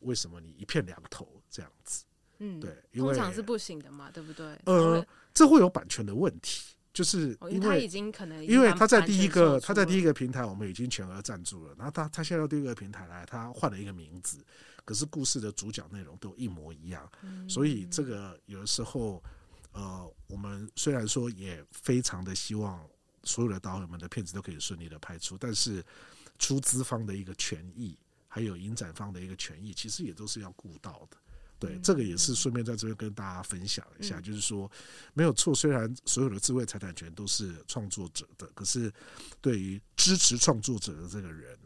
为什么你一片两头这样子？嗯，对，因为通常是不行的嘛，对不对？呃，这会有版权的问题，就是因为他已经可能因为他在第一个他在第一个平台，我们已经全额赞助了，然后他他现在到第二个平台来，他换了一个名字，可是故事的主角内容都一模一样，嗯、所以这个有的时候。呃，我们虽然说也非常的希望所有的导演们的片子都可以顺利的拍出，但是出资方的一个权益，还有影展方的一个权益，其实也都是要顾到的。对，嗯、这个也是顺便在这边跟大家分享一下，嗯、就是说没有错，虽然所有的智慧财产权都是创作者的，可是对于支持创作者的这个人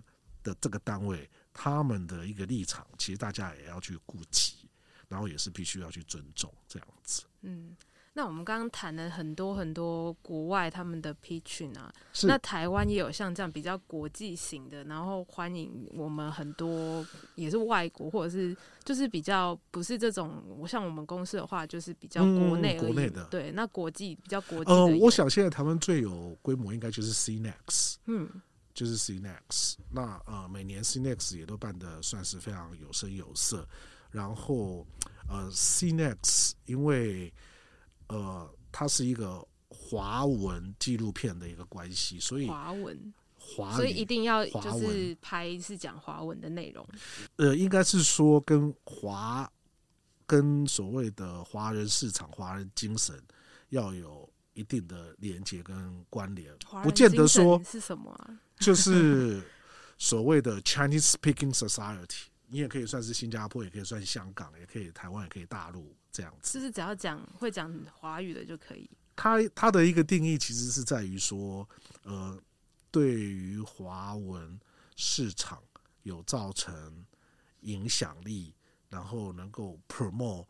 的这个单位，他们的一个立场，其实大家也要去顾及，然后也是必须要去尊重这样子。嗯。那我们刚刚谈了很多很多国外他们的 pitching 啊，那台湾也有像这样比较国际型的，然后欢迎我们很多也是外国或者是就是比较不是这种，像我们公司的话就是比较国内、嗯、国内的，对，那国际比较国际呃，我想现在台湾最有规模应该就是 CNEX，嗯，就是 CNEX，那呃每年 CNEX 也都办的算是非常有声有色，然后呃 CNEX 因为呃，它是一个华文纪录片的一个关系，所以华文华，所以一定要就是拍是讲华文的内容。呃，应该是说跟华跟所谓的华人市场、华人精神要有一定的连接跟关联，不见得说是什么啊，(laughs) 就是所谓的 Chinese Speaking Society。你也可以算是新加坡，也可以算香港，也可以台湾，也可以大陆这样子。就是只要讲会讲华语的就可以。它它的一个定义其实是在于说，呃，对于华文市场有造成影响力，然后能够 promote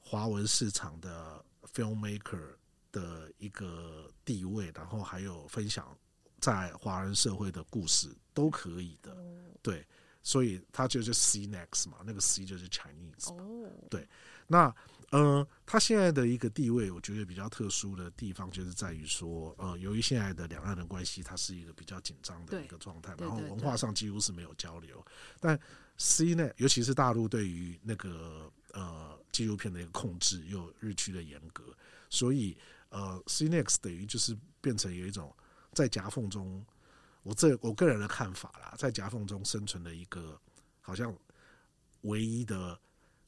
华文市场的 filmmaker 的一个地位，然后还有分享在华人社会的故事都可以的，对。所以它就是 C next 嘛，那个 C 就是 Chinese 嘛，对。那呃，它现在的一个地位，我觉得比较特殊的地方，就是在于说，呃，由于现在的两岸的关系，它是一个比较紧张的一个状态，然后文化上几乎是没有交流。但 CNEX，尤其是大陆对于那个呃纪录片的一个控制又日趋的严格，所以呃，CNEX 等于就是变成有一种在夹缝中。我这我个人的看法啦，在夹缝中生存的一个好像唯一的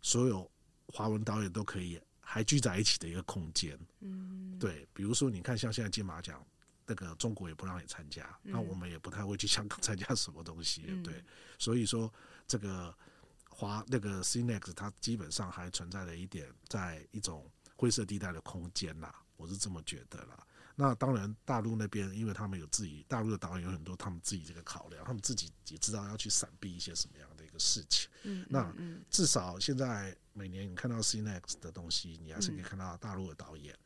所有华文导演都可以还聚在一起的一个空间。嗯，对，比如说你看，像现在金马奖，那个中国也不让你参加，那我们也不太会去香港参加什么东西，对。所以说，这个华那个 CNEX 它基本上还存在了一点在一种灰色地带的空间啦，我是这么觉得啦。那当然，大陆那边，因为他们有自己大陆的导演有很多，他们自己这个考量，他们自己也知道要去闪避一些什么样事情。嗯，那至少现在每年你看到 CNEX 的东西，你还是可以看到大陆的导演，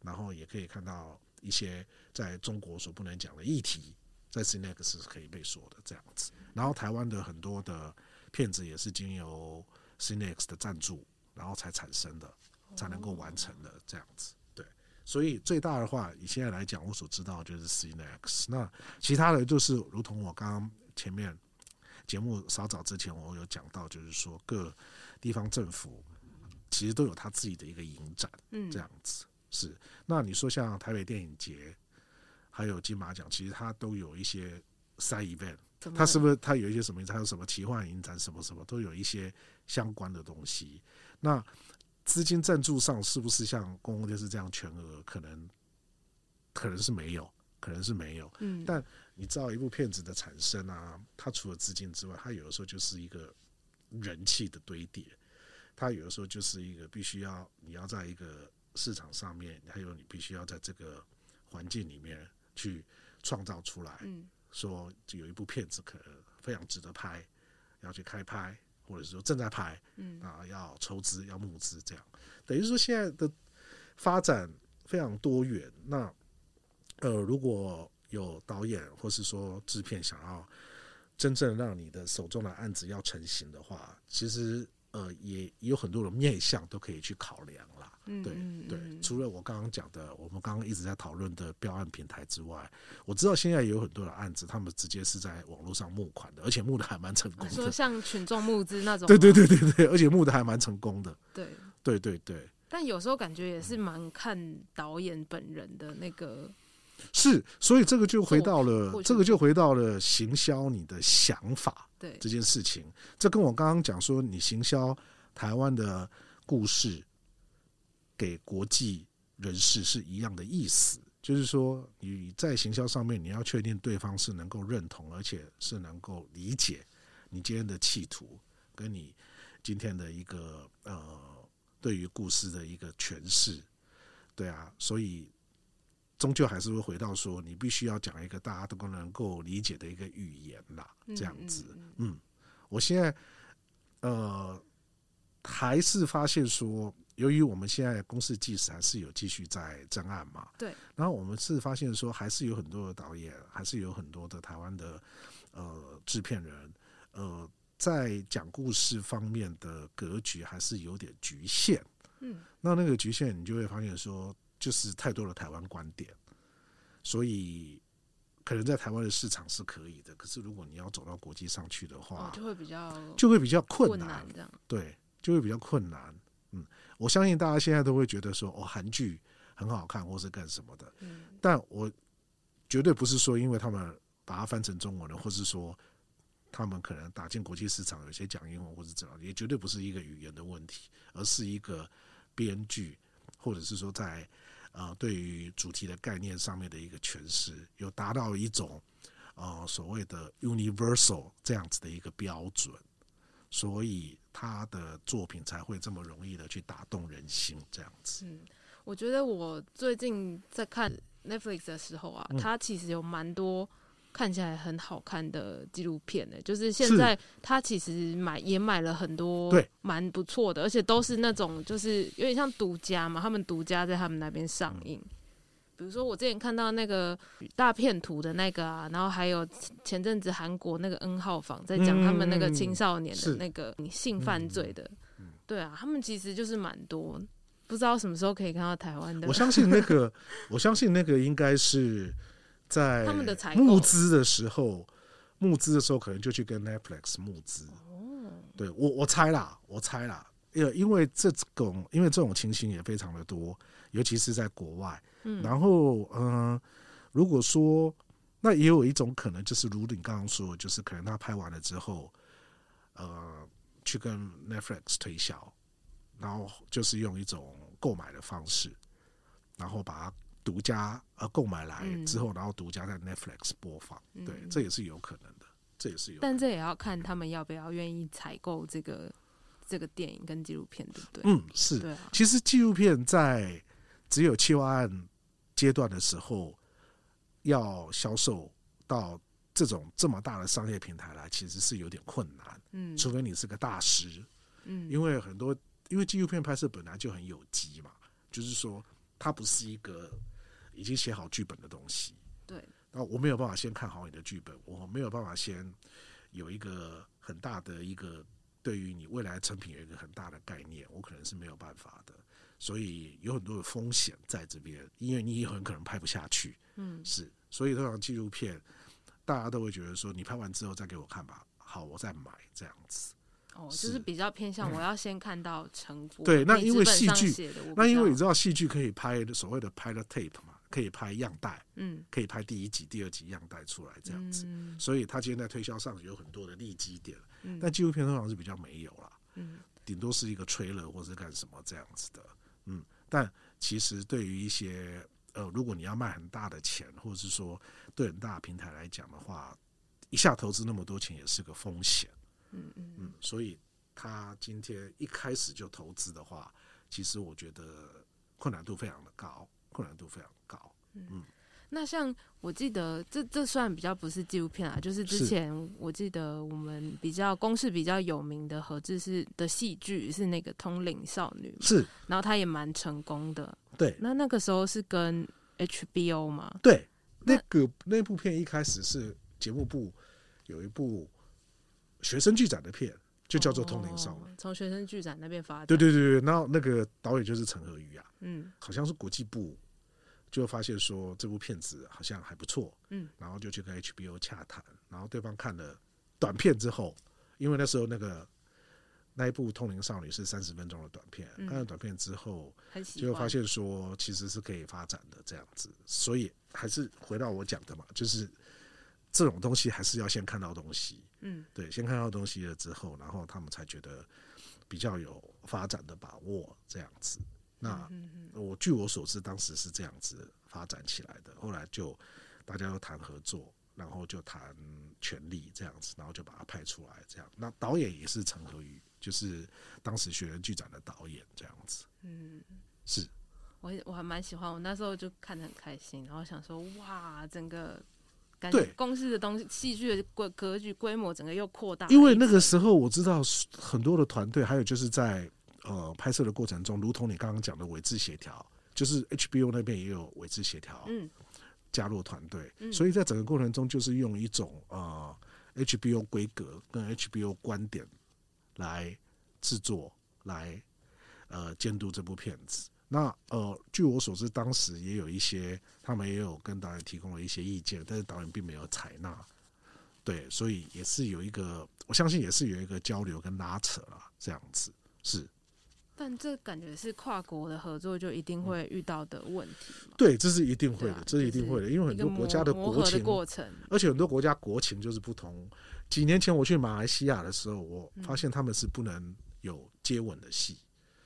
然后也可以看到一些在中国所不能讲的议题，在 CNEX 是可以被说的这样子。然后台湾的很多的片子也是经由 CNEX 的赞助，然后才产生的，才能够完成的这样子。所以最大的话，以现在来讲，我所知道就是 CNEX。那其他的就是，如同我刚刚前面节目稍早之前我有讲到，就是说各地方政府其实都有他自己的一个影展，嗯，这样子是。那你说像台北电影节，还有金马奖，其实它都有一些 side event，它是不是它有一些什么？它有什么奇幻影展，什么什么都有一些相关的东西。那资金赞助上是不是像公共电视这样全额？可能可能是没有，可能是没有。嗯，但你知道一部片子的产生啊，它除了资金之外，它有的时候就是一个人气的堆叠，它有的时候就是一个必须要你要在一个市场上面，还有你必须要在这个环境里面去创造出来。嗯，说就有一部片子可能非常值得拍，要去开拍。或者是说正在拍，嗯啊，要筹资要募资，这样等于说现在的发展非常多元。那呃，如果有导演或是说制片想要真正让你的手中的案子要成型的话，其实。呃，也有很多的面向都可以去考量啦。嗯，对对。除了我刚刚讲的，我们刚刚一直在讨论的标案平台之外，我知道现在也有很多的案子，他们直接是在网络上募款的，而且募的还蛮成功的。说像群众募资那 (laughs) 种。对对对对对，而且募的还蛮成功的。对对对对。但有时候感觉也是蛮看导演本人的那个。是，所以这个就回到了，这个就回到了行销你的想法，对。这件事情，这跟我刚刚讲说，你行销台湾的故事给国际人士是一样的意思，就是说你在行销上面，你要确定对方是能够认同，而且是能够理解你今天的企图，跟你今天的一个呃对于故事的一个诠释，对啊，所以。终究还是会回到说，你必须要讲一个大家都能够理解的一个语言啦，这样子。嗯，我现在呃还是发现说，由于我们现在公司纪实还是有继续在侦案嘛，对。然后我们是发现说，还是有很多的导演，还是有很多的台湾的呃制片人，呃，在讲故事方面的格局还是有点局限。嗯，那那个局限，你就会发现说。就是太多的台湾观点，所以可能在台湾的市场是可以的，可是如果你要走到国际上去的话，就会比较就会比较困难，这样对，就会比较困难。嗯，我相信大家现在都会觉得说，哦，韩剧很好看，或是干什么的。嗯，但我绝对不是说，因为他们把它翻成中文了，或是说他们可能打进国际市场，有些讲英文或者怎样，也绝对不是一个语言的问题，而是一个编剧，或者是说在。啊、呃，对于主题的概念上面的一个诠释，有达到一种啊、呃、所谓的 universal 这样子的一个标准，所以他的作品才会这么容易的去打动人心，这样子。嗯，我觉得我最近在看 Netflix 的时候啊，嗯、他其实有蛮多看起来很好看的纪录片呢，就是现在他其实买也买了很多，对，蛮不错的，而且都是那种就是有点像独家嘛，他们独家在他们那边上映。嗯比如说，我之前看到那个大片图的那个啊，然后还有前阵子韩国那个 N 号房在讲他们那个青少年的那个性犯罪的，对啊，他们其实就是蛮多，不知道什么时候可以看到台湾的。我相信那个，(laughs) 我相信那个应该是在他们的募资的时候，募资的时候可能就去跟 Netflix 募资。哦，对我我猜啦，我猜啦，因为因为这种因为这种情形也非常的多，尤其是在国外。然后，嗯、呃，如果说，那也有一种可能，就是如你刚刚说，就是可能他拍完了之后，呃，去跟 Netflix 推销，然后就是用一种购买的方式，然后把它独家呃购买来之后，然后独家在 Netflix 播放，对，这也是有可能的，这也是有。但这也要看他们要不要愿意采购这个这个电影跟纪录片，对不对？嗯，是。对啊。其实纪录片在只有企划案阶段的时候，要销售到这种这么大的商业平台来，其实是有点困难。嗯，除非你是个大师。嗯，因为很多，因为纪录片拍摄本来就很有机嘛，就是说它不是一个已经写好剧本的东西。对，那我没有办法先看好你的剧本，我没有办法先有一个很大的一个对于你未来成品有一个很大的概念，我可能是没有办法的。所以有很多的风险在这边，因为你也很可能拍不下去。嗯，是，所以通常纪录片，大家都会觉得说，你拍完之后再给我看吧，好，我再买这样子。哦，就是比较偏向 (clears throat) 我要先看到成果。对，那因为戏剧，那因为你知道戏剧可以拍所谓的 pilot tape 嘛，可以拍样带，嗯，可以拍第一集、第二集样带出来这样子。嗯，所以他今天在推销上有很多的利基点，嗯，但纪录片通常是比较没有啦，嗯，顶多是一个 trailer 或者干什么这样子的。嗯，但其实对于一些呃，如果你要卖很大的钱，或者是说对很大的平台来讲的话，一下投资那么多钱也是个风险。嗯嗯。嗯，所以他今天一开始就投资的话，其实我觉得困难度非常的高，困难度非常高。嗯。嗯那像我记得，这这算比较不是纪录片啊，就是之前我记得我们比较公式比较有名的合制是的戏剧是那个《通灵少女》，是，然后他也蛮成功的。对，那那个时候是跟 HBO 吗？对，那个那部片一开始是节目部有一部学生剧展的片，就叫做《通灵少女》，从学生剧展那边发展。对对对对，然后那个导演就是陈和瑜啊，嗯，好像是国际部。就发现说这部片子好像还不错，嗯，然后就去跟 HBO 洽谈，然后对方看了短片之后，因为那时候那个那一部《通灵少女》是三十分钟的短片，看了短片之后，就发现说其实是可以发展的这样子，所以还是回到我讲的嘛，就是这种东西还是要先看到东西，嗯，对，先看到东西了之后，然后他们才觉得比较有发展的把握这样子。那我据我所知，当时是这样子发展起来的。后来就大家都谈合作，然后就谈权利这样子，然后就把它拍出来。这样，那导演也是陈和宇，就是当时学人剧展的导演这样子。嗯，是。我我还蛮喜欢，我那时候就看得很开心，然后想说，哇，整个感觉公司的东西，戏剧的规格局规模，整个又扩大。因为那个时候我知道很多的团队，还有就是在。呃，拍摄的过程中，如同你刚刚讲的委制协调，就是 HBO 那边也有委制协调，嗯，加入团队，嗯，所以在整个过程中，就是用一种呃 HBO 规格跟 HBO 观点来制作，来呃监督这部片子。那呃，据我所知，当时也有一些他们也有跟导演提供了一些意见，但是导演并没有采纳。对，所以也是有一个，我相信也是有一个交流跟拉扯啦，这样子是。但这感觉是跨国的合作就一定会遇到的问题。对，这是一定会的，啊、这是一定会的，因为很多国家的国情，过程而且很多国家国情就是不同。几年前我去马来西亚的时候，我发现他们是不能有接吻的戏。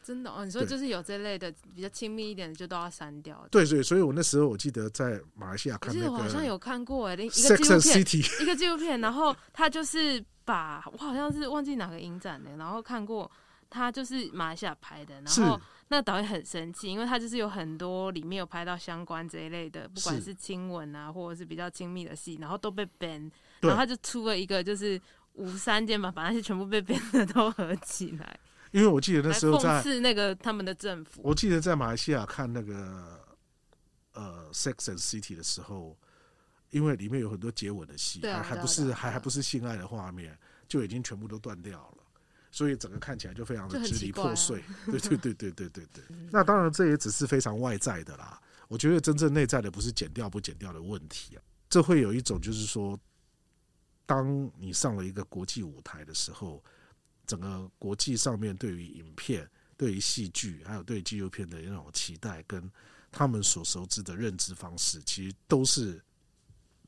真的哦？你说就是有这类的比较亲密一点的，就都要删掉。对对，所以我那时候我记得在马来西亚看那个，我好像有看过哎，一个纪录片，一个纪录片，然后他就是把，我好像是忘记哪个影展的，然后看过他就是马来西亚拍的，然后那导演很生气，因为他就是有很多里面有拍到相关这一类的，不管是。亲吻啊，或者是比较亲密的戏，然后都被 ban，然后他就出了一个就是五三件嘛，把那些全部被 ban 的都合起来。因为我记得那时候在讽刺那个他们的政府，我记得在马来西亚看那个呃《Sex and City》的时候，因为里面有很多接吻的戏，还还不是还还不是性爱的画面，就已经全部都断掉了，所以整个看起来就非常的支离破碎。啊、对对对对对对对。那当然这也只是非常外在的啦，我觉得真正内在的不是剪掉不剪掉的问题啊，这会有一种就是说，当你上了一个国际舞台的时候。整个国际上面对于影片、对于戏剧，还有对纪录片的那种期待，跟他们所熟知的认知方式，其实都是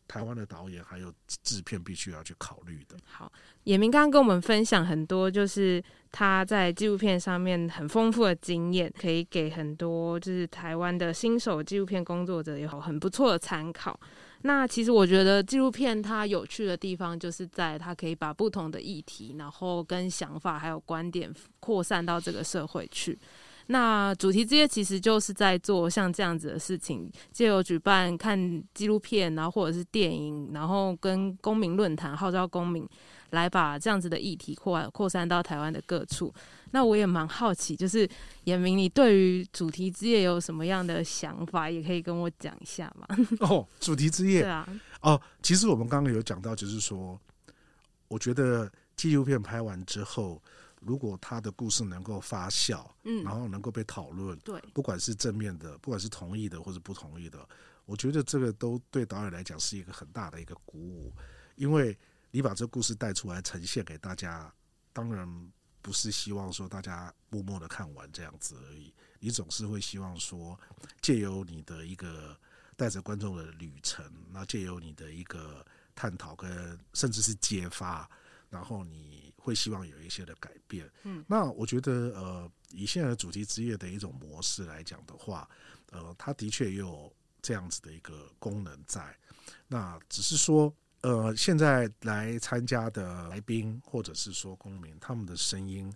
台湾的导演还有制片必须要去考虑的。好，野明刚刚跟我们分享很多，就是他在纪录片上面很丰富的经验，可以给很多就是台湾的新手纪录片工作者有很不错的参考。那其实我觉得纪录片它有趣的地方，就是在它可以把不同的议题，然后跟想法还有观点扩散到这个社会去。那主题之夜其实就是在做像这样子的事情，借由举办看纪录片，然后或者是电影，然后跟公民论坛号召公民来把这样子的议题扩扩散到台湾的各处。那我也蛮好奇，就是严明，你对于主题之夜有什么样的想法？也可以跟我讲一下吗？(laughs) 哦，主题之夜，对啊，哦，其实我们刚刚有讲到，就是说，我觉得纪录片拍完之后，如果他的故事能够发酵，嗯，然后能够被讨论，对，不管是正面的，不管是同意的或者不同意的，我觉得这个都对导演来讲是一个很大的一个鼓舞，因为你把这个故事带出来呈现给大家，当然。不是希望说大家默默的看完这样子而已，你总是会希望说，借由你的一个带着观众的旅程，那借由你的一个探讨跟甚至是揭发，然后你会希望有一些的改变。嗯，那我觉得呃，以现在的主题之夜的一种模式来讲的话，呃，它的确也有这样子的一个功能在，那只是说。呃，现在来参加的来宾或者是说公民，他们的声音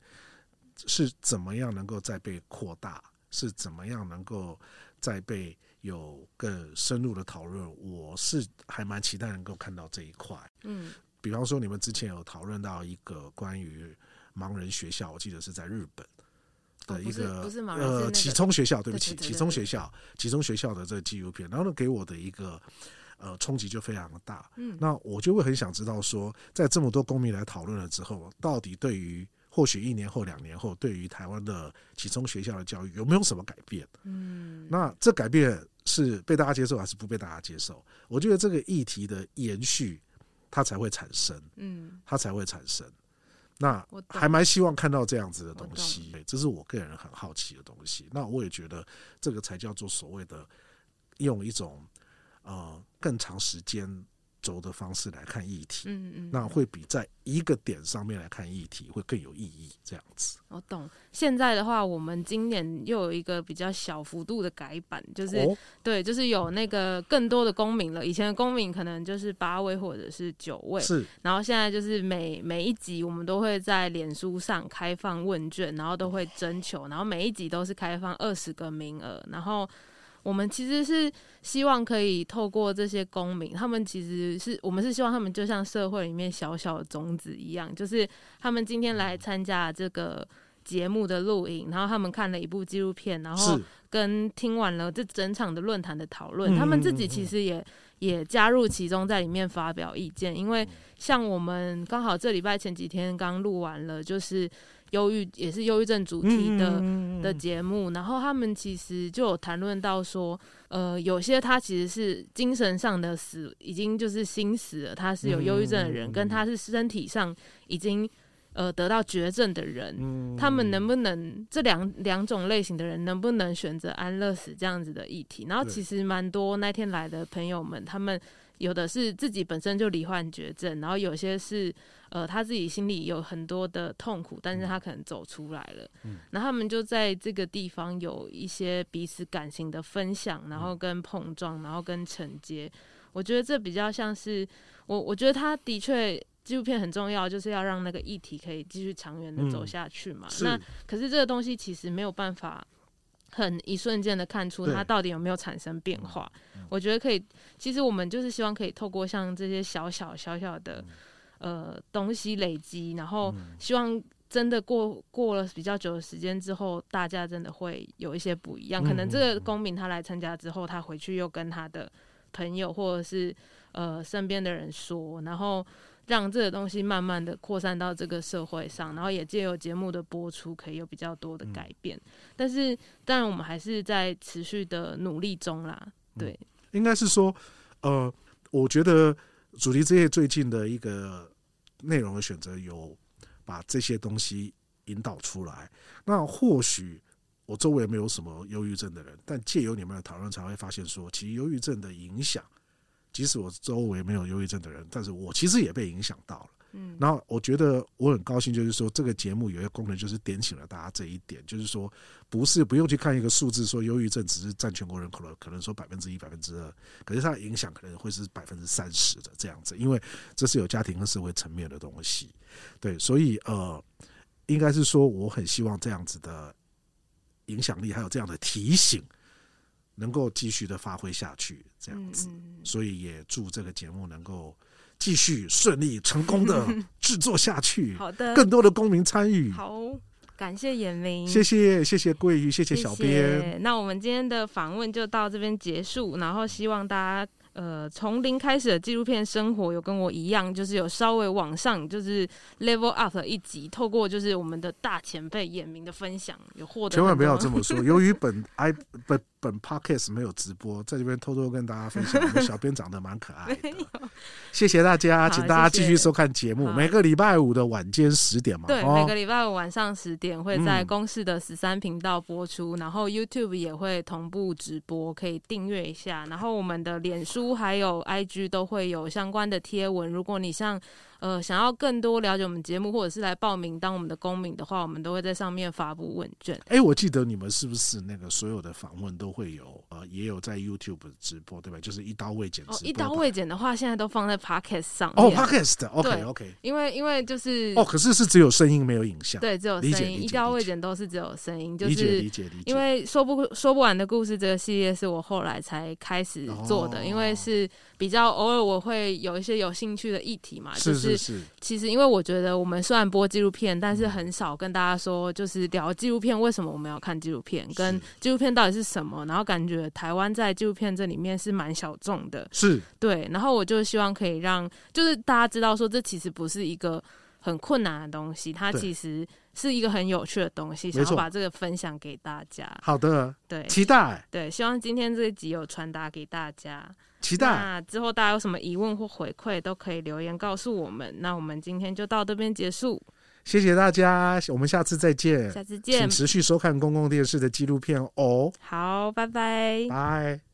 是怎么样能够再被扩大？是怎么样能够再被有更深入的讨论？我是还蛮期待能够看到这一块。嗯，比方说你们之前有讨论到一个关于盲人学校，我记得是在日本的一个、呃启聪学校，对不起，启聪学校，启聪学校的这个纪录片，然后呢给我的一个。呃，冲击就非常的大。嗯，那我就会很想知道说，在这么多公民来讨论了之后，到底对于或许一年后、两年后，对于台湾的启聪学校的教育有没有什么改变？嗯，那这改变是被大家接受还是不被大家接受？我觉得这个议题的延续，它才会产生。嗯，它才会产生。那还蛮希望看到这样子的东西，这是我个人很好奇的东西。那我也觉得这个才叫做所谓的用一种。呃，更长时间轴的方式来看议题，嗯嗯，那会比在一个点上面来看议题会更有意义。这样子，我懂。现在的话，我们今年又有一个比较小幅度的改版，就是、哦、对，就是有那个更多的公民了。以前的公民可能就是八位或者是九位，是。然后现在就是每每一集我们都会在脸书上开放问卷，然后都会征求，然后每一集都是开放二十个名额，然后。我们其实是希望可以透过这些公民，他们其实是我们是希望他们就像社会里面小小的种子一样，就是他们今天来参加这个节目的录影，然后他们看了一部纪录片，然后跟听完了这整场的论坛的讨论，他们自己其实也也加入其中，在里面发表意见。因为像我们刚好这礼拜前几天刚录完了，就是。忧郁也是忧郁症主题的的节目，然后他们其实就有谈论到说，呃，有些他其实是精神上的死，已经就是心死了，他是有忧郁症的人，跟他是身体上已经呃得到绝症的人，他们能不能这两两种类型的人能不能选择安乐死这样子的议题？然后其实蛮多那天来的朋友们，他们有的是自己本身就罹患绝症，然后有些是。呃，他自己心里有很多的痛苦，但是他可能走出来了。嗯，那他们就在这个地方有一些彼此感情的分享，然后跟碰撞，然后跟承接。我觉得这比较像是我，我觉得他的确纪录片很重要，就是要让那个议题可以继续长远的走下去嘛。嗯、那可是这个东西其实没有办法很一瞬间的看出它到底有没有产生变化。我觉得可以，其实我们就是希望可以透过像这些小小小小的呃东西累积，然后希望。真的过过了比较久的时间之后，大家真的会有一些不一样。可能这个公民他来参加之后，他回去又跟他的朋友或者是呃身边的人说，然后让这个东西慢慢的扩散到这个社会上，然后也借由节目的播出，可以有比较多的改变。但是当然我们还是在持续的努力中啦。对，应该是说，呃，我觉得主题之夜最近的一个内容的选择有。把这些东西引导出来，那或许我周围没有什么忧郁症的人，但借由你们的讨论，才会发现说，其实忧郁症的影响，即使我周围没有忧郁症的人，但是我其实也被影响到了。嗯，然后我觉得我很高兴，就是说这个节目有一个功能，就是点醒了大家这一点，就是说不是不用去看一个数字，说忧郁症只是占全国人口的可能说百分之一、百分之二，可是它的影响可能会是百分之三十的这样子，因为这是有家庭和社会层面的东西。对，所以呃，应该是说我很希望这样子的影响力，还有这样的提醒，能够继续的发挥下去，这样子。所以也祝这个节目能够。继续顺利成功的 (laughs) 制作下去。好的，更多的公民参与。好，感谢眼明，谢谢谢谢桂玉，谢谢小编。那我们今天的访问就到这边结束，然后希望大家。呃，从零开始的纪录片生活，有跟我一样，就是有稍微往上，就是 level up 一级。透过就是我们的大前辈眼明的分享，有获得。千万不要这么说。由于本 i 本本 podcast 没有直播，在这边偷偷跟大家分享，我们小编长得蛮可爱的。(laughs) 谢谢大家，请大家继续收看节目。每个礼拜五的晚间十点嘛，对，每个礼拜五晚上十点会在公视的十三频道播出，然后 YouTube 也会同步直播，可以订阅一下。然后我们的脸书。还有 IG 都会有相关的贴文，如果你像。呃，想要更多了解我们节目，或者是来报名当我们的公民的话，我们都会在上面发布问卷。哎、欸，我记得你们是不是那个所有的访问都会有呃，也有在 YouTube 直播，对吧？就是一刀未剪。哦，一刀未剪的话，现在都放在 Podcast 上。哦，Podcast，OK，OK。Okay, okay 因为因为就是哦，可是是只有声音没有影像。对，只有声音。一刀未剪都是只有声音，就是理解理解理解。因为说不说不完的故事这个系列是我后来才开始做的，哦、因为是比较偶尔我会有一些有兴趣的议题嘛，是是是就是其实。因为我觉得我们虽然播纪录片，但是很少跟大家说，就是聊纪录片为什么我们要看纪录片，跟纪录片到底是什么。然后感觉台湾在纪录片这里面是蛮小众的，是对。然后我就希望可以让，就是大家知道说，这其实不是一个很困难的东西，它其实是一个很有趣的东西，想要把这个分享给大家。好的，对，期待，对，希望今天这一集有传达给大家。期待。那之后大家有什么疑问或回馈，都可以留言告诉我们。那我们今天就到这边结束，谢谢大家，我们下次再见。下次见，请持续收看公共电视的纪录片哦。好，拜拜，拜。